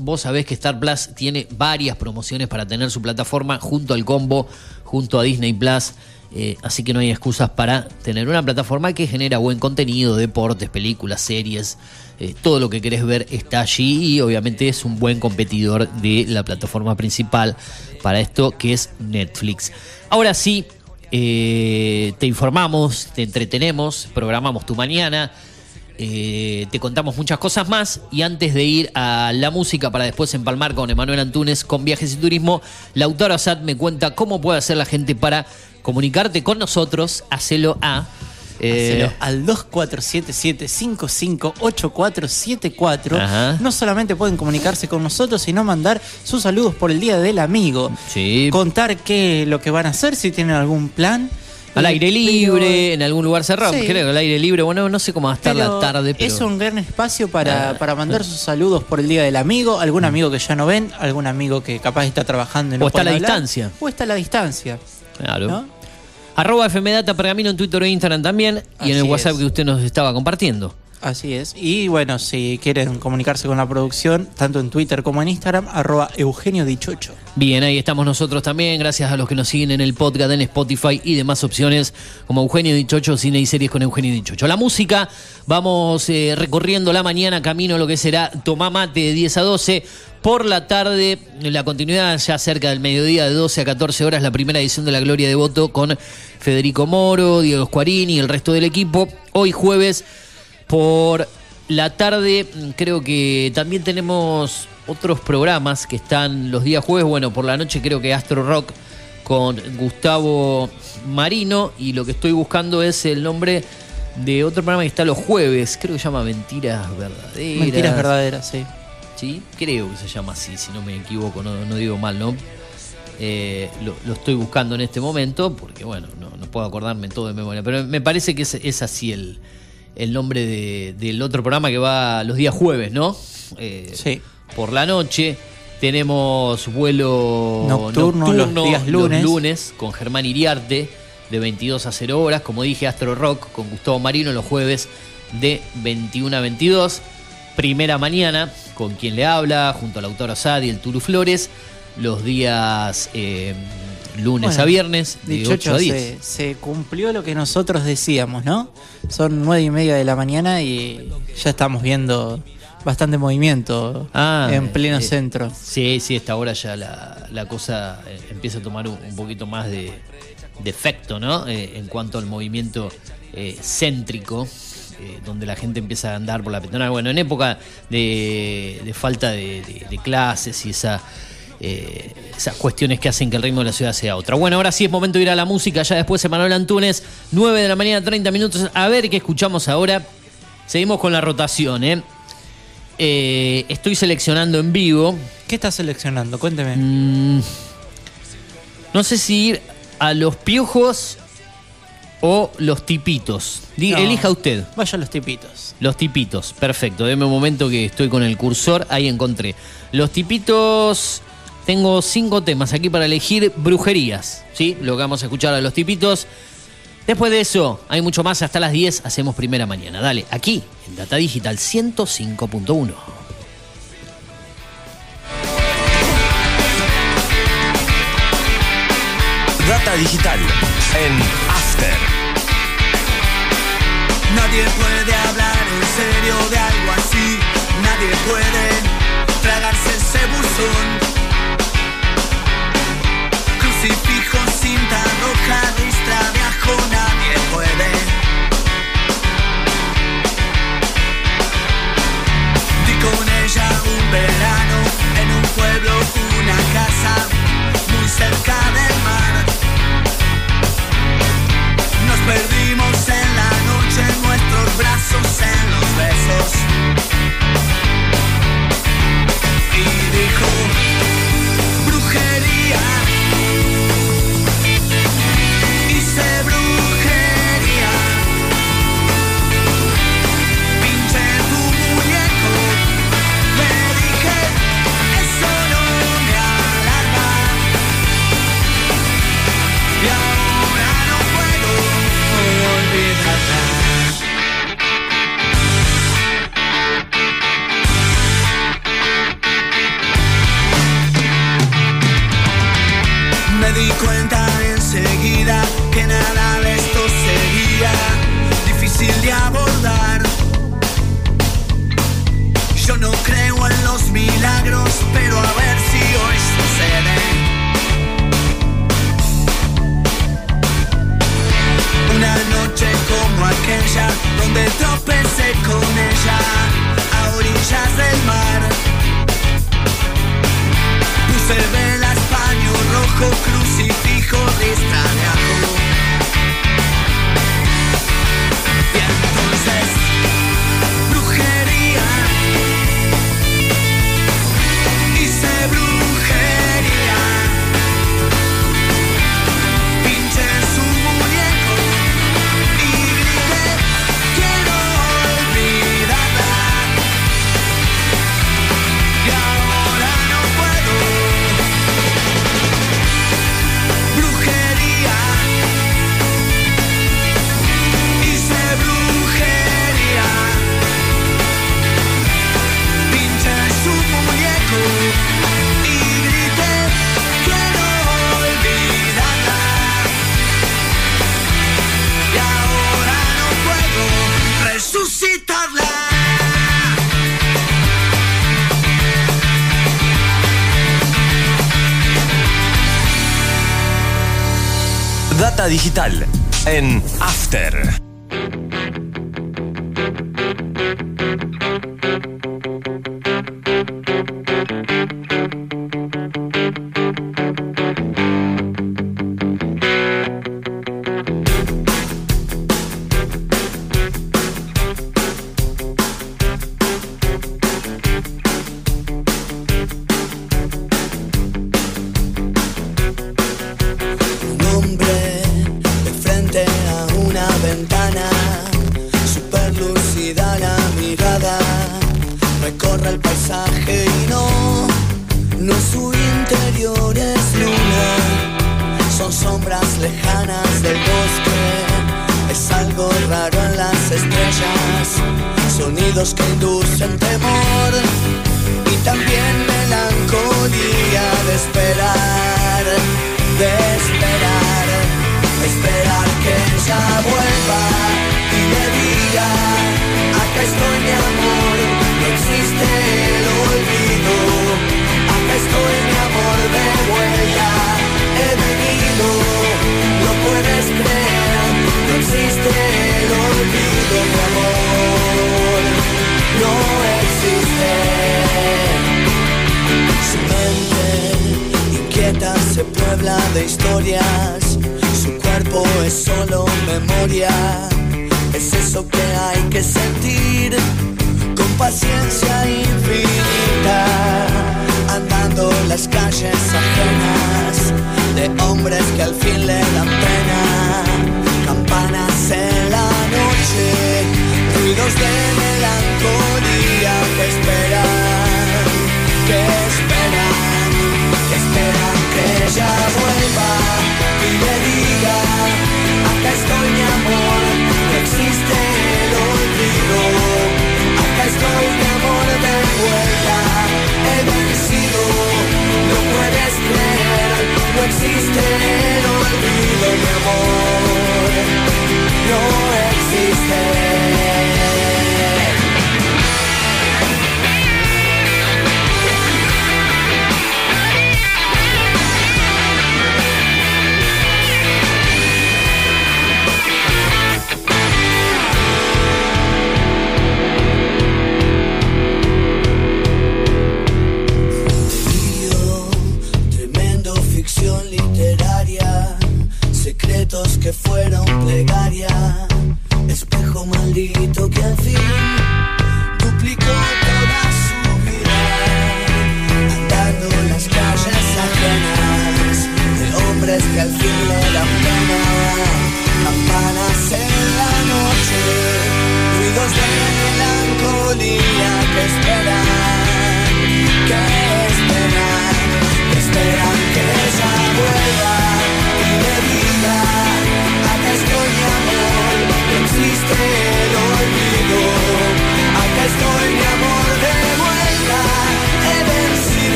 Vos sabés que Star Plus tiene varias promociones para tener su plataforma junto al combo, junto a Disney Plus. Eh, así que no hay excusas para tener una plataforma que genera buen contenido, deportes, películas, series. eh, todo lo que querés ver está allí y obviamente es un buen competidor de la plataforma principal para esto que es Netflix. Ahora sí, eh, te informamos, te entretenemos, programamos tu mañana. Eh, te contamos muchas cosas más y antes de ir a la música para después empalmar con Emanuel Antunes con Viajes y Turismo, Lautaro Asad me cuenta cómo puede hacer la gente para comunicarte con nosotros, hacelo a... eh, al 2477-558474. Ajá. No solamente pueden comunicarse con nosotros, sino mandar sus saludos por el Día del Amigo. Contar qué lo que van a hacer, si tienen algún plan. Al aire pero- libre, en algún lugar cerrado, Sí. creo, al aire libre, bueno, no sé cómo va a estar Pero la tarde, pero... Es un gran espacio para, Ah. para mandar sus saludos por el Día del Amigo, algún amigo que ya no ven, algún amigo que capaz está trabajando y no O está a la hablar, distancia. O está a la distancia. Claro. ¿no? Arroba FMData Pergamino en Twitter e Instagram también y en el WhatsApp es. que usted nos estaba compartiendo. Así es. Y bueno, si quieren comunicarse con la producción, tanto en Twitter como en Instagram, arroba Eugenio. Bien, ahí estamos nosotros también, gracias a los que nos siguen en el podcast, en Spotify y demás opciones como Eugenio Dichocho, Cine y Series con Eugenio Dichocho. La música, vamos eh, recorriendo la mañana camino a lo que será Tomá Mate de 10 a 12. Por la tarde, la continuidad ya cerca del mediodía de 12 a 14 horas, la primera edición de La Gloria de Voto con Federico Moro, Diego Squarini y el resto del equipo. Hoy jueves por la tarde mm, creo que también tenemos otros programas que están los días jueves. Bueno, por la noche creo que Astro Rock con Gustavo Marino y lo que estoy buscando es el nombre de otro programa que está los jueves. Creo que se llama Mentiras Verdaderas. Mentiras verdaderas, sí. Sí, creo que se llama así, si no me equivoco, no, no digo mal, ¿no? Eh, lo, lo estoy buscando en este momento porque, bueno, no, no puedo acordarme todo de memoria, pero me parece que es, es así el, el nombre de- del otro programa que va los días jueves, ¿no? Eh, Sí. Por la noche tenemos vuelo Nocturno los días lunes. lunes con Germán Iriarte de 22 a 0 horas, como dije, Astro Rock con Gustavo Marino los jueves de 21 a 22. Primera mañana con quien le habla, junto al autor Asad y el Turu Flores, los días eh, lunes Bueno, a viernes de 8 Dichocho, a 10. se, se cumplió lo que nosotros decíamos, ¿no? Son nueve y media de la mañana y ya estamos viendo bastante movimiento Ah, en pleno eh, centro. Sí, sí, esta hora ya la, la cosa eh, empieza a tomar un, un poquito más de, de efecto, ¿no? Eh, en cuanto al movimiento eh, céntrico, eh, donde la gente empieza a andar por la peatonal. Bueno, en época de, de falta de, de- de clases y esa, eh, esas cuestiones que hacen que el ritmo de la ciudad sea otra. Bueno, ahora sí es momento de ir a la música. Ya después Emanuel Antunes, 9 de la mañana, 30 minutos. A ver qué escuchamos ahora. Seguimos con la rotación, ¿eh? Eh, estoy seleccionando en vivo. ¿Qué estás seleccionando? Cuénteme. Mm, no sé si ir a los piojos o los tipitos. No. Elija usted. Vaya a los tipitos. Los tipitos, perfecto. Deme un momento que estoy con el cursor. Ahí encontré. Los tipitos. Tengo cinco temas aquí para elegir brujerías. ¿Sí? Lo que vamos a escuchar a los tipitos. Después de eso, hay mucho más. Hasta las 10 hacemos primera mañana. Dale, aquí, en Data Digital 105.1. Data digital en After. Nadie puede hablar en serio de algo así. Nadie puede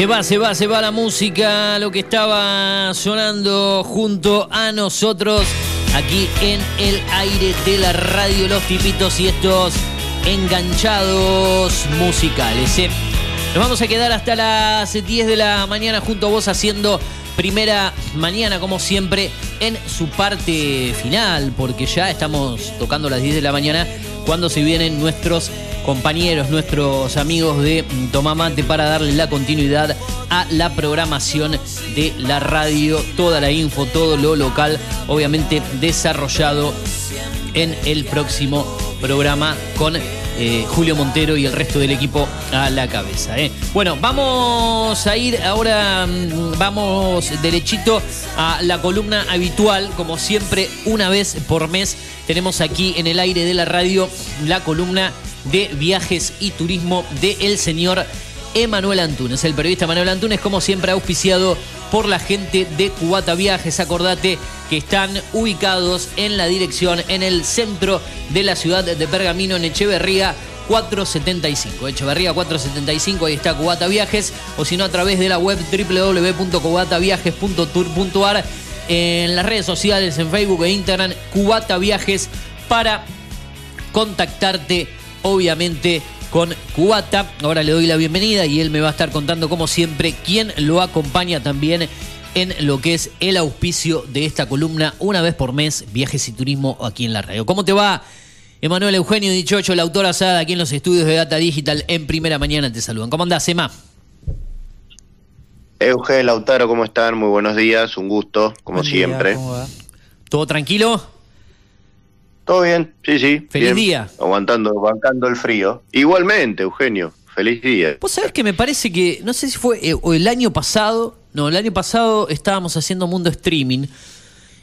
Se va, se va, se va la música, lo que estaba sonando junto a nosotros aquí en el aire de la radio, los tipitos y estos enganchados musicales. ¿eh? Nos vamos a quedar hasta las 10 de la mañana junto a vos haciendo primera mañana, como siempre, en su parte final, porque ya estamos tocando las 10 de la mañana cuando se vienen nuestros compañeros, nuestros amigos de Tomá Mate para darle la continuidad a la programación de la radio, toda la info, todo lo local, obviamente desarrollado en el próximo programa con eh, Julio Montero y el resto del equipo a la cabeza. ¿eh? Bueno, vamos a ir ahora, mm, vamos derechito a la columna habitual, como siempre, una vez por mes tenemos aquí en el aire de la radio la columna de viajes y turismo de el señor Emanuel Antunes. El periodista Manuel Antunes, como siempre, auspiciado por la gente de Cubata Viajes. Acordate que están ubicados en la dirección, en el centro de la ciudad de Pergamino, en Echeverría. 475, Echeverría 475, ahí está Cubata Viajes, o si no a través de la web www.cubataviajes.tour.ar, en las redes sociales, en Facebook e Instagram, Cubata Viajes, para contactarte, obviamente, con Cubata. Ahora le doy la bienvenida y él me va a estar contando, como siempre, quién lo acompaña también en lo que es el auspicio de esta columna una vez por mes, viajes y turismo aquí en la radio. ¿Cómo te va? Emanuel Eugenio Dichocho, la autora asada aquí en los estudios de Data Digital en primera mañana te saludan. ¿Cómo andás, Emma? Euge, Lautaro, ¿cómo están? Muy buenos días, un gusto, como siempre. ¿Todo tranquilo? Todo bien, sí, sí. Feliz bien. día. Aguantando, bancando el frío. Igualmente, Eugenio, feliz día. Vos sabés que me parece que, no sé si fue eh, o el año pasado, no, el año pasado estábamos haciendo Mundo Streaming,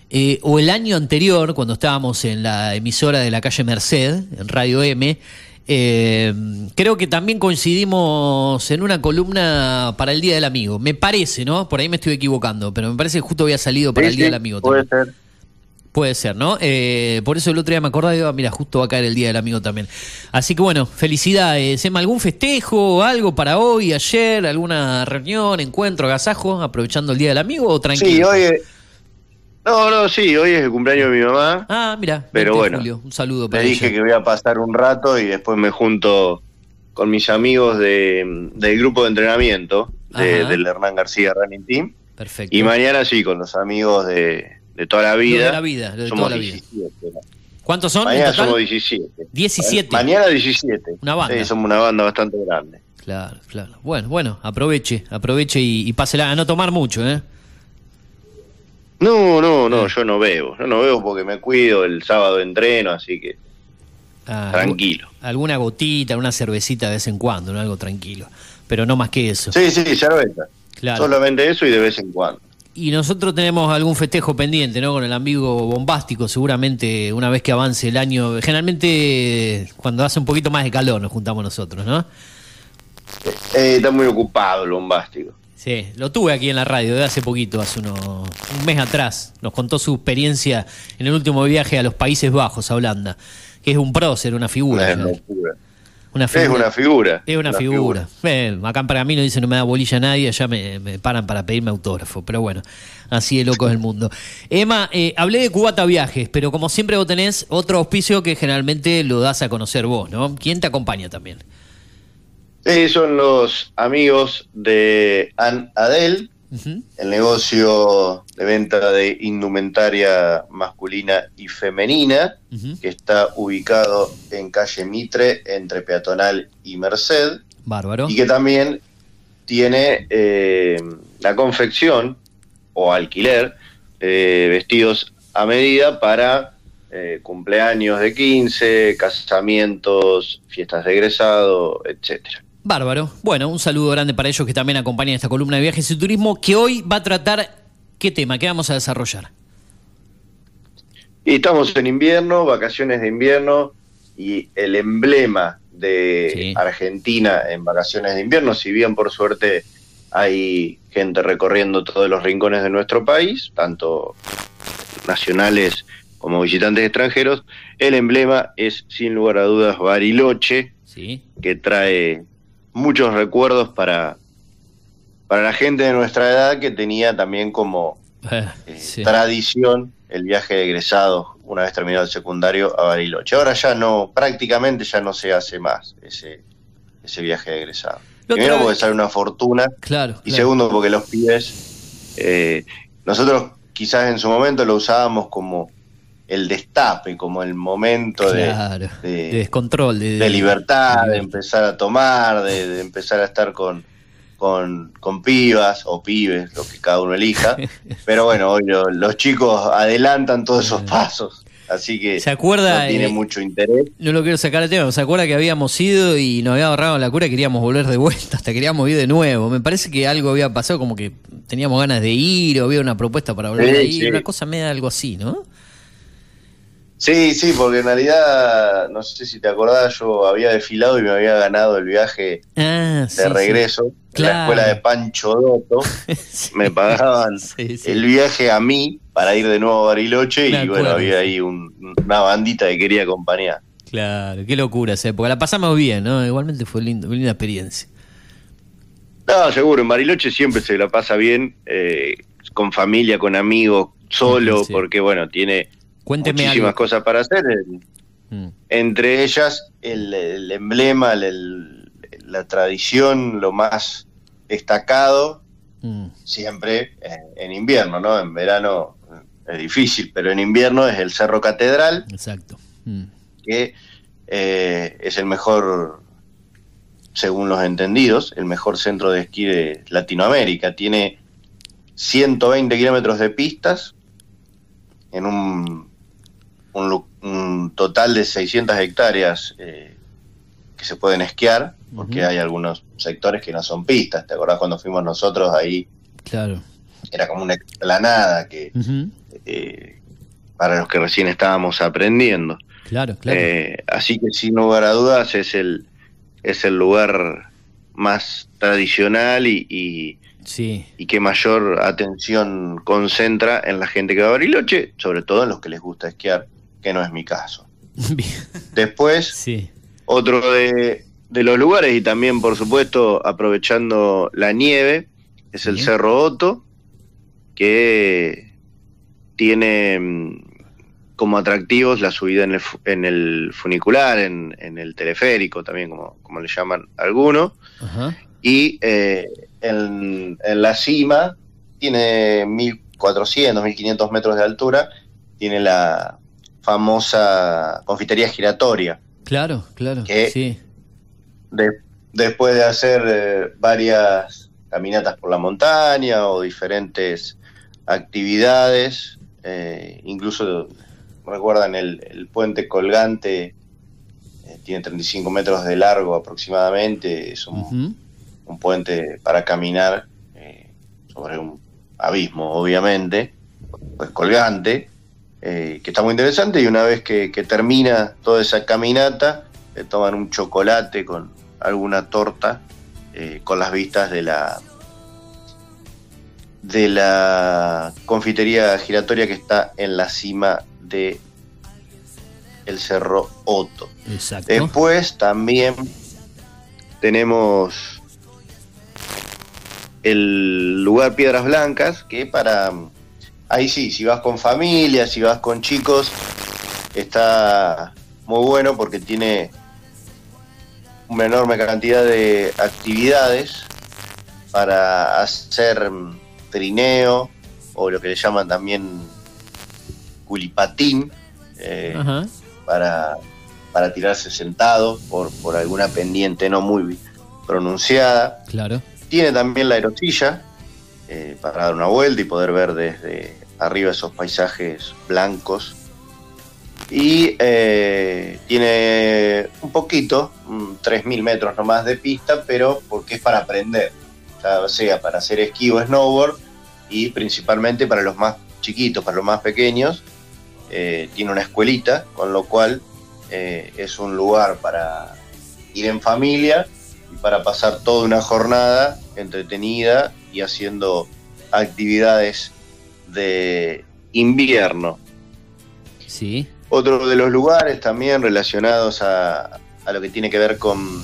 eh, o el año anterior, cuando estábamos en la emisora de la calle Merced, en Radio M, eh, creo que también coincidimos en una columna para el Día del Amigo. Me parece, ¿no? Por ahí me estoy equivocando, pero me parece que justo había salido para Sí, el Día sí, del Amigo. Puede también. ser. Puede ser, ¿no? Eh, por eso el otro día me acordaba digo, "Ah, mira, justo va a caer el Día del Amigo también. Así que bueno, felicidades. Emma, ¿algún festejo, algo para hoy, ayer, alguna reunión, encuentro, agasajo, aprovechando el Día del Amigo o tranquilo? Sí, hoy. es- No, no, sí, hoy es el cumpleaños de mi mamá. Ah, mira, Pero 20 de bueno, julio. un saludo Le para dije ella. que voy a pasar un rato y después me junto con mis amigos de, del grupo de entrenamiento de- del Hernán García Running Team. Perfecto. Y mañana sí, con los amigos de, de toda la vida. Lo de la vida, de Somos toda la vida. 17, ¿no? ¿Cuántos son Mañana en total? somos 17. 17. Mañana 17. Una banda. Sí, somos una banda bastante grande. Claro, claro. Bueno, bueno, aproveche, aproveche y, y pásela a no tomar mucho, ¿eh? No, no, no, yo no bebo. Yo no bebo porque me cuido, el sábado entreno, así que Ah, tranquilo. Alguna gotita, una cervecita de vez en cuando, ¿no? Algo tranquilo. Pero no más que eso. Sí, sí, cerveza. Claro. Solamente eso y de vez en cuando. Y nosotros tenemos algún festejo pendiente, ¿no? Con el amigo bombástico, seguramente una vez que avance el año. Generalmente cuando hace un poquito más de calor nos juntamos nosotros, ¿no? Eh, está muy ocupado el bombástico. Sí, lo tuve aquí en la radio de hace poquito, hace uno, un mes atrás. Nos contó su experiencia en el último viaje a los Países Bajos, a Holanda. Que es un prócer, una figura. Una Es una figura. Es una, Una figura. Eh, acá en Pergamino dice no me da bolilla a nadie, allá me, me paran para pedirme autógrafo. Pero bueno, así de loco es el mundo. Emma, eh, hablé de Cubata Viajes, pero como siempre vos tenés otro auspicio que generalmente lo das a conocer vos, ¿no? ¿Quién te acompaña también? Sí, son los amigos de Ann Adel, el negocio de venta de indumentaria masculina y femenina, que está ubicado en calle Mitre, entre Peatonal y Merced, Bárbaro. y que también tiene eh, la confección o alquiler de vestidos a medida para eh, cumpleaños de 15, casamientos, fiestas de egresado, etcétera. Bárbaro. Bueno, un saludo grande para ellos que también acompañan esta columna de viajes y turismo que hoy va a tratar qué tema, qué vamos a desarrollar. Y estamos en invierno, vacaciones de invierno, y el emblema de Argentina en vacaciones de invierno, si bien por suerte hay gente recorriendo todos los rincones de nuestro país, tanto nacionales como visitantes extranjeros, el emblema es sin lugar a dudas Bariloche, Sí. que trae muchos recuerdos para para la gente de nuestra edad que tenía también como Eh, eh, sí. tradición el viaje de egresados una vez terminado el secundario a Bariloche. Ahora ya no, prácticamente ya no se hace más ese, ese viaje de otra Primero porque sale una fortuna Claro. y claro. segundo porque los pibes, eh, nosotros quizás en su momento lo usábamos como el destape, como el momento de- Claro. de, De descontrol. De, de libertad, de empezar a tomar, de, de empezar a estar con, con, con pibas o pibes, lo que cada uno elija. Pero bueno, hoy lo- los chicos adelantan todos esos pasos, así que ¿Se acuerda, no tiene eh, mucho interés. No lo quiero sacar de tema, ¿se acuerda que habíamos ido y nos había agarrado la cura y queríamos volver de vuelta? Hasta queríamos ir de nuevo. Me parece que algo había pasado, como que teníamos ganas de ir o había una propuesta para volver Sí, a ir, sí. una cosa media algo así, ¿no? Sí, sí, porque en realidad, no sé si te acordás, yo había desfilado y me había ganado el viaje Ah, de sí, sí. regreso en Claro. la escuela de Pancho Dotto. Me pagaban el viaje a mí para ir de nuevo a Bariloche Me y bueno, había sí. ahí un- una bandita que quería acompañar. Claro, qué locura esa época. La pasamos bien, ¿no? Igualmente fue lindo, linda experiencia. No, seguro, en Bariloche siempre se la pasa bien, eh, con familia, con amigos, solo, Sí. porque bueno, tiene Cuénteme muchísimas algo. cosas para hacer. Mm. Entre ellas, el, el emblema, el- la tradición, lo más destacado, Mm. siempre eh, en invierno, ¿no? En verano eh, es difícil, pero en invierno es el Cerro Catedral, Exacto. Mm. que eh, es el mejor, según los entendidos, el mejor centro de esquí de Latinoamérica. Tiene 120 kilómetros de pistas en un, un total de 600 hectáreas eh, que se pueden esquiar, porque hay algunos sectores que no son pistas. ¿Te acordás cuando fuimos nosotros ahí? Claro. Era como una explanada que eh, para los que recién estábamos aprendiendo. Claro, claro. Eh, así que sin lugar a dudas es el, es el lugar más tradicional y, y, sí. y que mayor atención concentra en la gente que va a Bariloche, sobre todo en los que les gusta esquiar, que no es mi caso. Después, Sí. otro de, de los lugares y también, por supuesto, aprovechando la nieve, es el Cerro Otto, que tiene mm, como atractivos la subida en el, fu- en el funicular, en, en el teleférico también, como, como le llaman algunos, Ajá. y eh, en, en la cima tiene 1400, 1500 metros de altura, tiene la famosa confitería giratoria, Claro, claro. Que- Sí. de- después de hacer eh, varias caminatas por la montaña o diferentes actividades, eh, incluso recuerdan el, el puente colgante, eh, tiene 35 metros de largo aproximadamente, es un, un puente para caminar sobre un abismo, obviamente, pues colgante, eh, que está muy interesante y una vez que, que termina toda esa caminata, le toman un chocolate con alguna torta eh, con las vistas de la de la confitería giratoria que está en la cima de el cerro Otto. Exacto. Después también tenemos el lugar Piedras Blancas, que para... Ahí sí, si vas con familia, si vas con chicos, está muy bueno porque tiene una enorme cantidad de actividades para hacer mm, trineo o lo que le llaman también culipatín. eh, para, para tirarse sentado por, por alguna pendiente no muy pronunciada. Claro. Tiene también la aerosilla eh, para dar una vuelta y poder ver desde arriba esos paisajes blancos. Y eh, tiene un poquito, mm, 3.000 metros nomás de pista, pero porque es para aprender, sea para hacer esquí o snowboard y principalmente para los más chiquitos, para los más pequeños, eh, tiene una escuelita, con lo cual eh, es un lugar para ir en familia y para pasar toda una jornada entretenida y haciendo actividades de invierno. Sí. Otro de los lugares también relacionados a, a lo que tiene que ver con,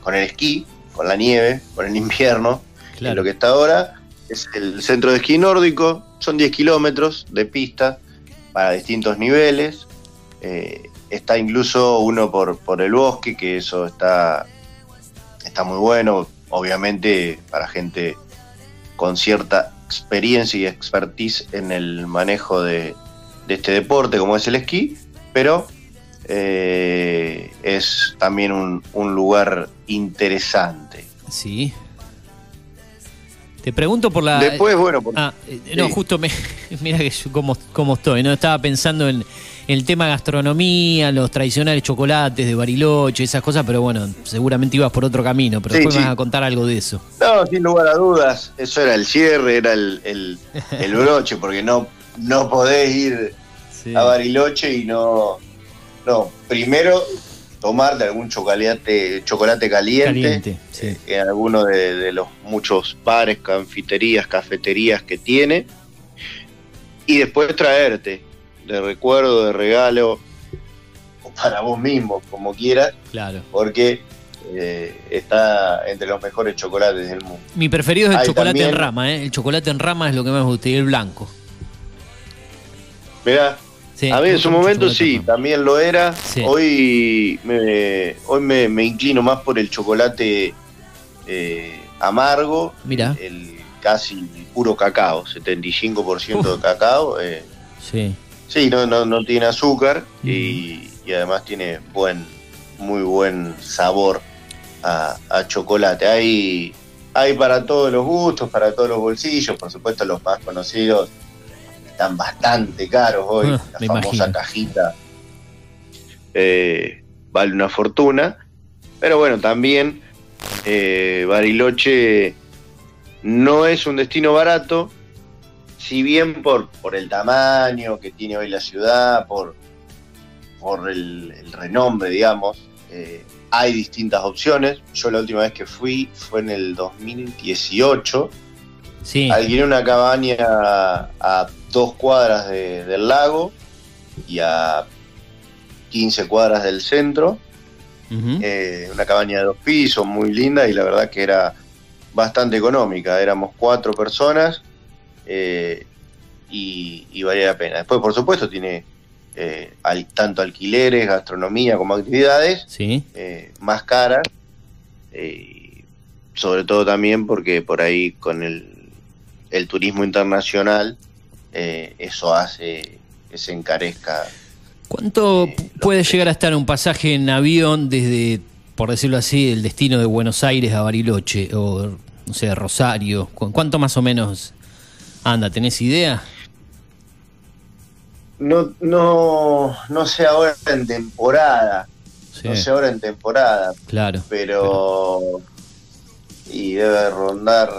con el esquí, con la nieve, con el invierno, en lo que está ahora. Es el centro de esquí nórdico, son 10 kilómetros de pista para distintos niveles. Eh, está incluso uno por, por el bosque, que eso está, está muy bueno, obviamente para gente con cierta experiencia y expertise en el manejo de, de este deporte como es el esquí, pero eh, es también un, un lugar interesante. Sí. Te pregunto por la. Después, bueno, por- Ah, eh, no, sí. justo me. Mira que yo cómo, cómo estoy, ¿no? Estaba pensando en, el tema gastronomía, los tradicionales chocolates de Bariloche, esas cosas, pero bueno, seguramente ibas por otro camino, pero Sí, después sí. vas a contar algo de eso. No, sin lugar a dudas, eso era el cierre, era el, el- el broche, porque no, no podés ir a Bariloche y no. No, primero tomarte algún chocolate, chocolate caliente, Caliente, sí. en alguno de, de los muchos bares, confiterías, cafeterías que tiene, y después traerte de recuerdo, de regalo, o para vos mismo, como quieras, Claro. porque eh, está entre los mejores chocolates del mundo. Mi preferido es el Hay chocolate en rama, ¿eh? El chocolate en rama es lo que más me gusta, y el blanco. Mirá, Sí, a mí en su momento sí, también lo era. Sí. Hoy, me, hoy me, me inclino más por el chocolate eh, amargo, Mira. el casi puro cacao, 75% de cacao. eh, Sí. Sí, no, no, no tiene azúcar y, y además tiene buen, muy buen sabor a, a chocolate. Hay, hay para todos los gustos, para todos los bolsillos, por supuesto los más conocidos están bastante caros hoy. Ah, la famosa imagino. cajita eh, vale una fortuna. Pero bueno, también eh, Bariloche no es un destino barato, si bien por, por el tamaño que tiene hoy la ciudad, por, por el, el renombre, digamos, eh, hay distintas opciones. Yo la última vez que fui fue en el 2018. Sí. Alquilé una cabaña a dos cuadras de- del lago y a 15 cuadras del centro. Eh, una cabaña de dos pisos, muy linda y la verdad que era bastante económica. Éramos cuatro personas eh, y, y valía la pena. Después, por supuesto, tiene eh, al- tanto alquileres, gastronomía como actividades Sí. eh, más caras. sobre todo también porque por ahí con el, el turismo internacional eso hace que se encarezca. ¿Cuánto puede llegar a estar un pasaje en avión desde, por decirlo así, el destino de Buenos Aires a Bariloche o, no sé, Rosario? ¿Cu- ¿Cuánto más o menos anda? ¿Tenés idea? No, no, no sé ahora en temporada, Sí. no sé ahora en temporada, Claro. pero y debe rondar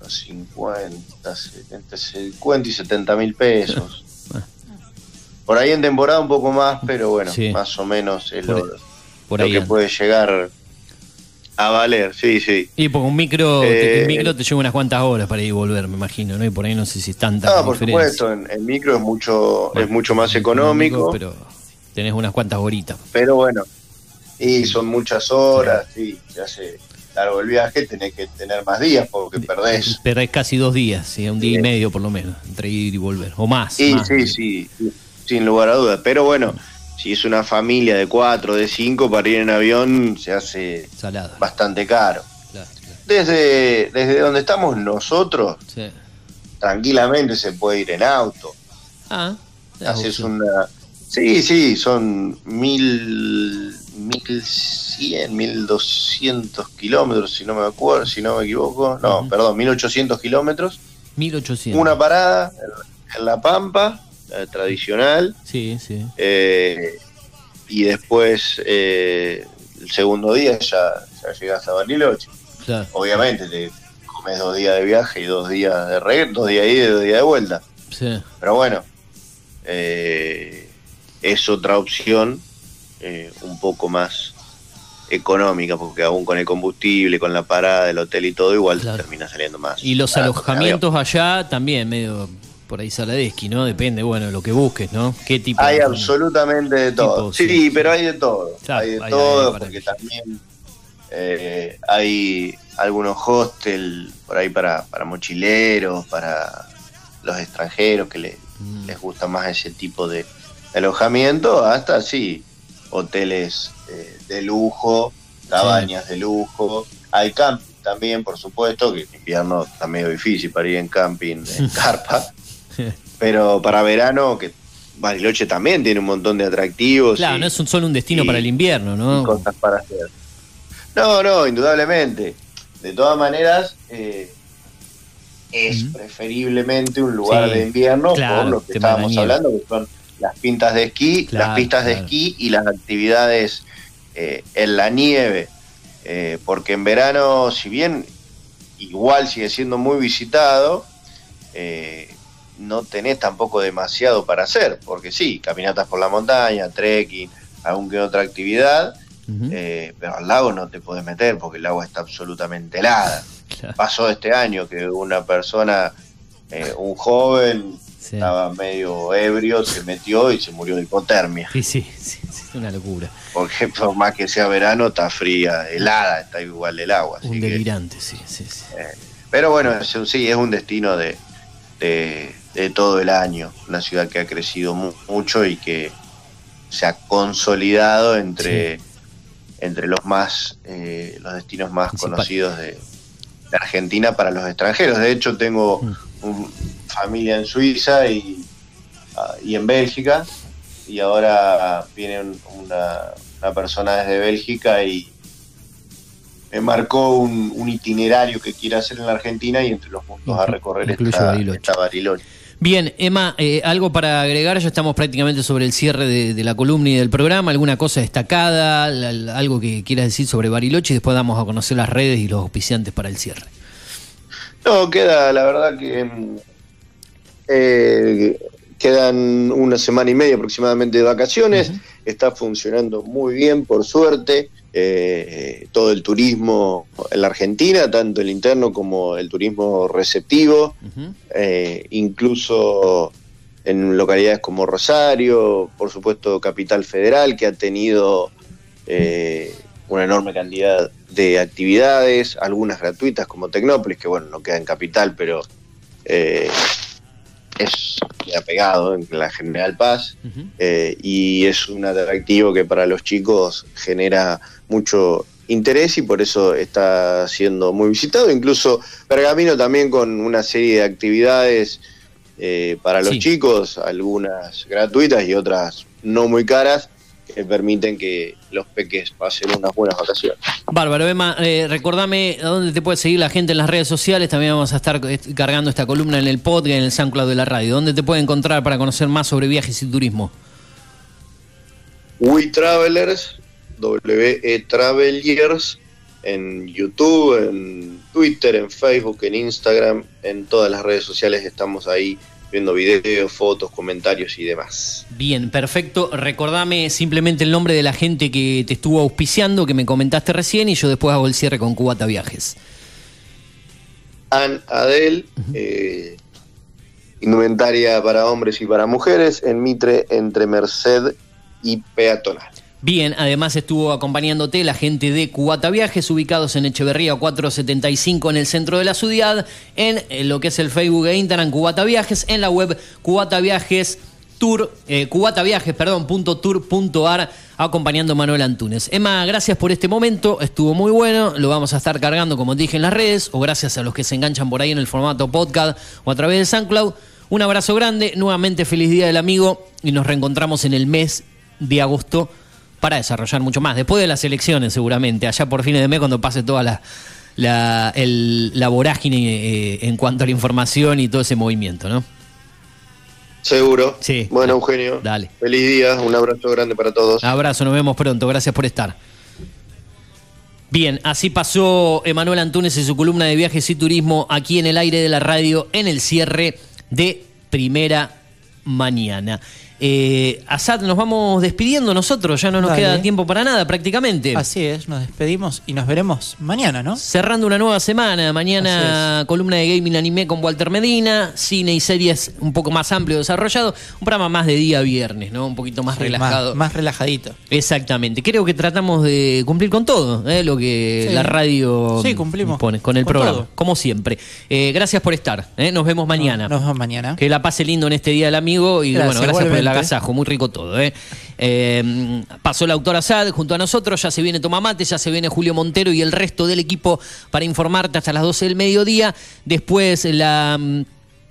los 50, 70, 50 y 70 mil pesos. Por ahí en temporada un poco más, pero bueno, Sí. más o menos es Por lo, ahí- por lo ahí que anda. puede llegar a valer, sí, sí. Y porque un micro, te, Eh, el micro te lleva unas cuantas horas para ir y volver, me imagino, ¿no? Y por ahí no sé si es tanta No, por supuesto, en, en micro es mucho, Bueno, es mucho más económico, pero, Pero tenés unas cuantas horitas. bueno, y son muchas horas, sí, se hace largo el viaje, tenés que tener más días porque perdés. Perdés casi dos días, ¿sí? un día y medio por lo menos, entre ir y volver. O más. Sí, más. sí, sí, sin lugar a dudas. Pero bueno, si es una familia de cuatro, de cinco, para ir en avión se hace Salada. bastante caro. Claro, Desde, desde donde estamos nosotros, Sí. tranquilamente se puede ir en auto. Ah, Haces una... Sí, sí, son mil, mil cien, mil doscientos kilómetros, si no me acuerdo, si no me equivoco. No, perdón, mil ochocientos kilómetros. 1800. Una parada en La Pampa, la tradicional. Sí, sí. Eh, y después, eh, el segundo día ya, ya llegas a Bariloche. Claro. Obviamente te comes dos días de viaje y dos días de regreso, dos días de ida y dos días de vuelta. Sí. Pero bueno, eh, es otra opción eh, un poco más económica, porque aún con el combustible, con la parada del hotel y todo, igual te termina saliendo más. Y los alojamientos allá también medio por ahí saladesqui, ¿no? Depende, bueno, lo que busques, ¿no? ¿Qué tipo Hay de- absolutamente de todo. Tipo, sí, sí, pero hay de todo. Claro, hay de hay- todo, porque también eh, hay algunos hostel por ahí para, para mochileros, para los extranjeros que le- les gusta más ese tipo de alojamiento, hasta sí, hoteles eh, de lujo, cabañas de lujo. Hay camping también, por supuesto, que en invierno está medio difícil para ir en camping, en carpa. Pero para verano, que Bariloche también tiene un montón de atractivos. Claro, y- no es un, solo un destino y- para el invierno, ¿no? cosas para hacer. No, no, indudablemente. De todas maneras, eh, es preferiblemente un lugar Sí, de invierno claro, por lo que estábamos hablando, que son las pintas de esquí, Claro, las pistas de esquí y las actividades eh, en la nieve. Eh, porque en verano, si bien igual sigue siendo muy visitado, eh, no tenés tampoco demasiado para hacer, porque sí, caminatas por la montaña, trekking, algún que otra actividad, eh, pero al lago no te puedes meter porque el agua está absolutamente helada. Pasó este año que una persona, eh, un joven, estaba medio ebrio, se metió y se murió de hipotermia. Sí, sí, sí, sí, es una locura. Porque por más que sea verano, está fría, helada, está igual el agua. así Un que- delirante, sí, sí, sí. eh, pero bueno, es un- sí, es un destino de, de, de todo el año. Una ciudad que ha crecido mu- mucho y que se ha consolidado entre, entre los más eh, los destinos más conocidos de, de Argentina para los extranjeros. De hecho, tengo un- familia en Suiza y, ah, y en Bélgica. Y ahora viene un- una, una persona desde Bélgica y me marcó un, un itinerario que quiere hacer en la Argentina y entre los puntos a recorrer está, está Bariloche. Bien, Emma, eh, algo para agregar, ya estamos prácticamente sobre el cierre de, de la columna y del programa, alguna cosa destacada, La- la- algo que quieras decir sobre Bariloche y después damos a conocer las redes y los auspiciantes para el cierre. No, queda, la verdad que mm, eh, quedan una semana y media aproximadamente de vacaciones, está funcionando muy bien, por suerte, eh, todo el turismo en la Argentina, tanto el interno como el turismo receptivo, eh, incluso en localidades como Rosario, por supuesto Capital Federal, que ha tenido eh, una enorme cantidad de actividades, algunas gratuitas como Tecnópolis, que bueno, no queda en Capital, pero eh, es queda pegado en la General Paz eh, y es un atractivo que para los chicos genera mucho interés y por eso está siendo muy visitado. Incluso Pergamino también con una serie de actividades eh, para los Sí. chicos, algunas gratuitas y otras no muy caras, que permiten que los peques pasen unas buenas vacaciones. Bárbaro, Emma, eh, recordame a dónde te puede seguir la gente en las redes sociales, también vamos a estar eh, cargando esta columna en el podcast, en el SoundCloud de la radio. ¿Dónde te puede encontrar para conocer más sobre viajes y turismo? We Travelers, WE Travelers, en YouTube, en Twitter, en Facebook, en Instagram, en todas las redes sociales estamos ahí viendo videos, fotos, comentarios y demás. Bien, perfecto. Recordame simplemente el nombre de la gente que te estuvo auspiciando, que me comentaste recién, y yo después hago el cierre con Cubata Viajes. Ann Adel, eh, indumentaria para hombres y para mujeres, en Mitre entre Merced y Peatonal. Bien, además estuvo acompañándote la gente de Cubata Viajes, ubicados en Echeverría 475 en el centro de la ciudad, en eh, lo que es el Facebook e Instagram Cubata Viajes, en la web Cubata Viajes Tour, eh, cubataviajes, perdón, punto tour punto ar, acompañando a Manuel Antunes. Emma, gracias por este momento, estuvo muy bueno, lo vamos a estar cargando como dije en las redes, o gracias a los que se enganchan por ahí en el formato podcast o a través de SoundCloud. Un abrazo grande, nuevamente feliz día del amigo y nos reencontramos en el mes de agosto para desarrollar mucho más. Después de las elecciones, seguramente, allá por fines de mes, cuando pase toda la, la, el- la vorágine eh, en cuanto a la información y todo ese movimiento, ¿no? Seguro. Sí. Bueno, Eugenio. Dale. Feliz día, un abrazo grande para todos. Abrazo, nos vemos pronto, gracias por estar. Bien, así pasó Emanuel Antunes en su columna de viajes y turismo aquí en el aire de la radio en el cierre de primera mañana. Eh, Asad, nos vamos despidiendo nosotros, ya no nos Dale. queda tiempo para nada prácticamente. Así es, nos despedimos y nos veremos mañana, ¿no? Cerrando una nueva semana, mañana columna de gaming anime con Walter Medina, cine y series un poco más amplio desarrollado, un programa más de día viernes, ¿no? Un poquito más Sí, relajado. Más, más relajadito. Exactamente. Creo que tratamos de cumplir con todo, ¿eh? lo que Sí. la radio Sí, cumplimos. pone con el Con programa, todo. como siempre. Eh, gracias por estar. Nos vemos mañana. Nos vemos mañana. Que la pase lindo en este día del amigo y Gracias, bueno, gracias por el igualmente. agasajo, muy rico todo. ¿eh? Eh, pasó el autor Asad junto a nosotros, ya se viene Tomamate, ya se viene Julio Montero y el resto del equipo para informarte hasta las 12 del mediodía. Después la... mm,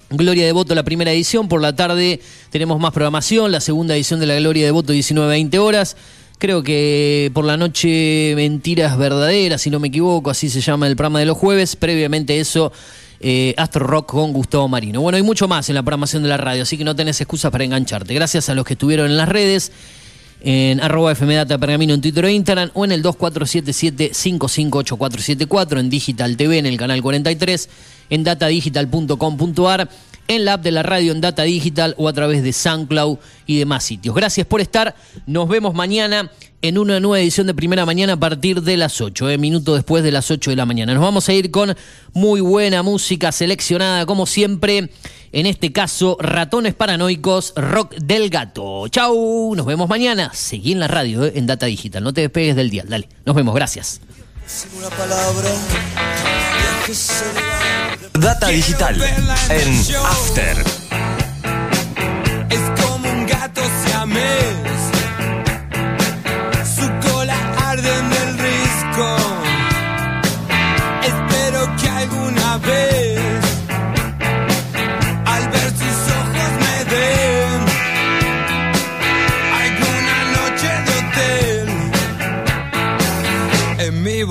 Gloria de Voto, la primera edición. Por la tarde tenemos más programación, la segunda edición de la Gloria de Voto, 19-20 horas. Creo que por la noche Mentiras Verdaderas, si no me equivoco, así se llama el programa de los jueves. Previamente eso, eh, Astro Rock con Gustavo Marino. Bueno, hay mucho más en la programación de la radio, así que no tenés excusas para engancharte. Gracias a los que estuvieron en las redes, en arroba fmdata pergamino en Twitter o Instagram, o en el 2477-558474, en Digital TV, en el canal 43, en datadigital.com.ar, en la app de la radio en Data Digital o a través de SoundCloud y demás sitios. Gracias por estar. Nos vemos mañana en una nueva edición de Primera Mañana a partir de las 8, eh, minuto después de las 8 de la mañana. Nos vamos a ir con muy buena música seleccionada, como siempre. En este caso, Ratones Paranoicos, Rock del Gato. Chau, nos vemos mañana. Seguí en la radio, eh, en Data Digital. No te despegues del dial. Dale, nos vemos. Gracias. Data Digital en After.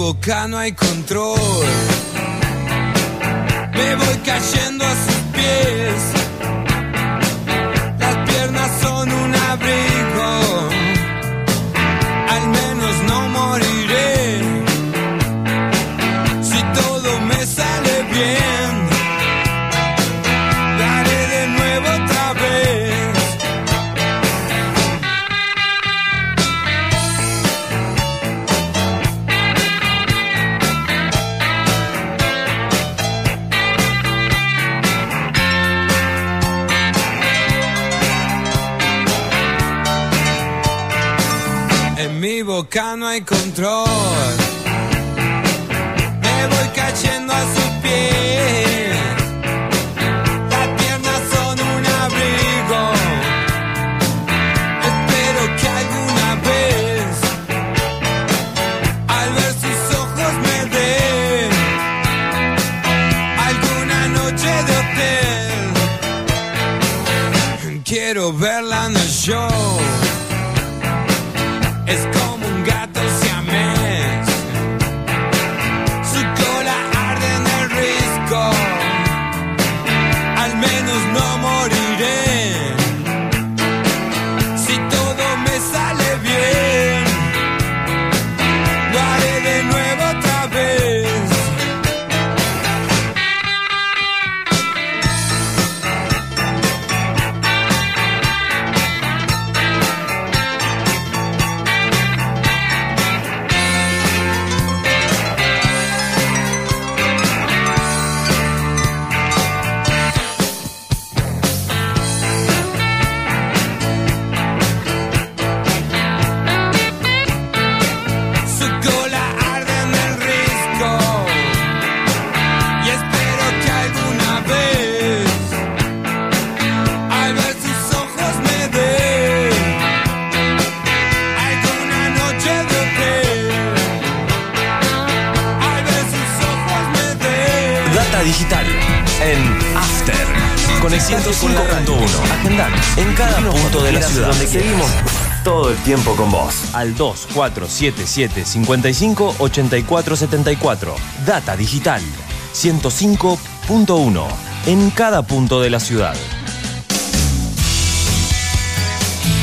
Boca no hay control. Me voy cayendo a mi boca no hay control. Me voy cayendo a sus pies. 905.1. Agendanos en cada punto de la ciudad. Donde seguimos todo el tiempo con vos. Al 2477 55 84 74. Data Digital 105.1. En cada punto de la ciudad.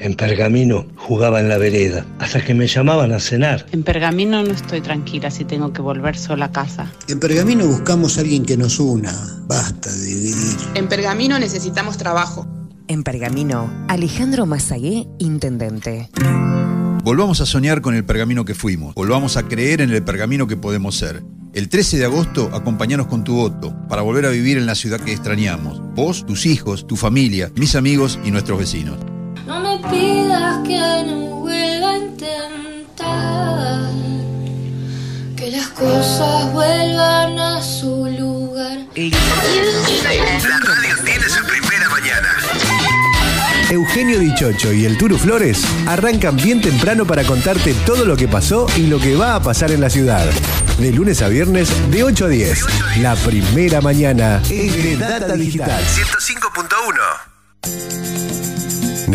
En Pergamino jugaba en la vereda, hasta que me llamaban a cenar. En Pergamino no estoy tranquila si tengo que volver sola a casa. En Pergamino buscamos a alguien que nos una. Basta de dividir. En Pergamino necesitamos trabajo. En Pergamino, Alejandro Mazagué, intendente. Volvamos a soñar con el pergamino que fuimos. Volvamos a creer en el pergamino que podemos ser. El 13 de agosto, acompañanos con tu voto para volver a vivir en la ciudad que extrañamos. Vos, tus hijos, tu familia, mis amigos y nuestros vecinos. No me pidas que no vuelva a intentar que las cosas vuelvan a su lugar. La radio tiene su primera mañana. Eugenio Dichocho y el Turu Flores arrancan bien temprano para contarte todo lo que pasó y lo que va a pasar en la ciudad. De lunes a viernes, de 8 a 10. La primera mañana es de Data Digital. 105.1.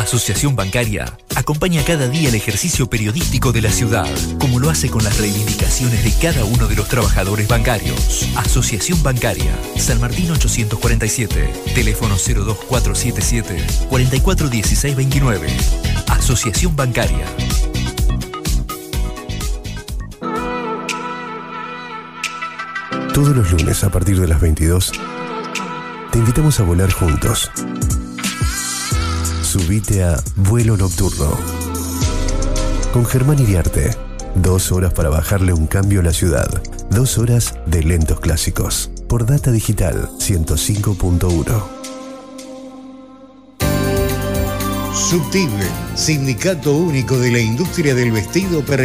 Asociación Bancaria acompaña cada día el ejercicio periodístico de la ciudad, como lo hace con las reivindicaciones de cada uno de los trabajadores bancarios. Asociación Bancaria, San Martín 847, teléfono 02477 441629. Asociación Bancaria. Todos los lunes a partir de las 22 te invitamos a volar juntos. Subite a Vuelo Nocturno. Con Germán Iriarte. Dos horas para bajarle un cambio a la ciudad. Dos horas de lentos clásicos. Por Data Digital 105.1. Subtible, Sindicato Único de la Industria del Vestido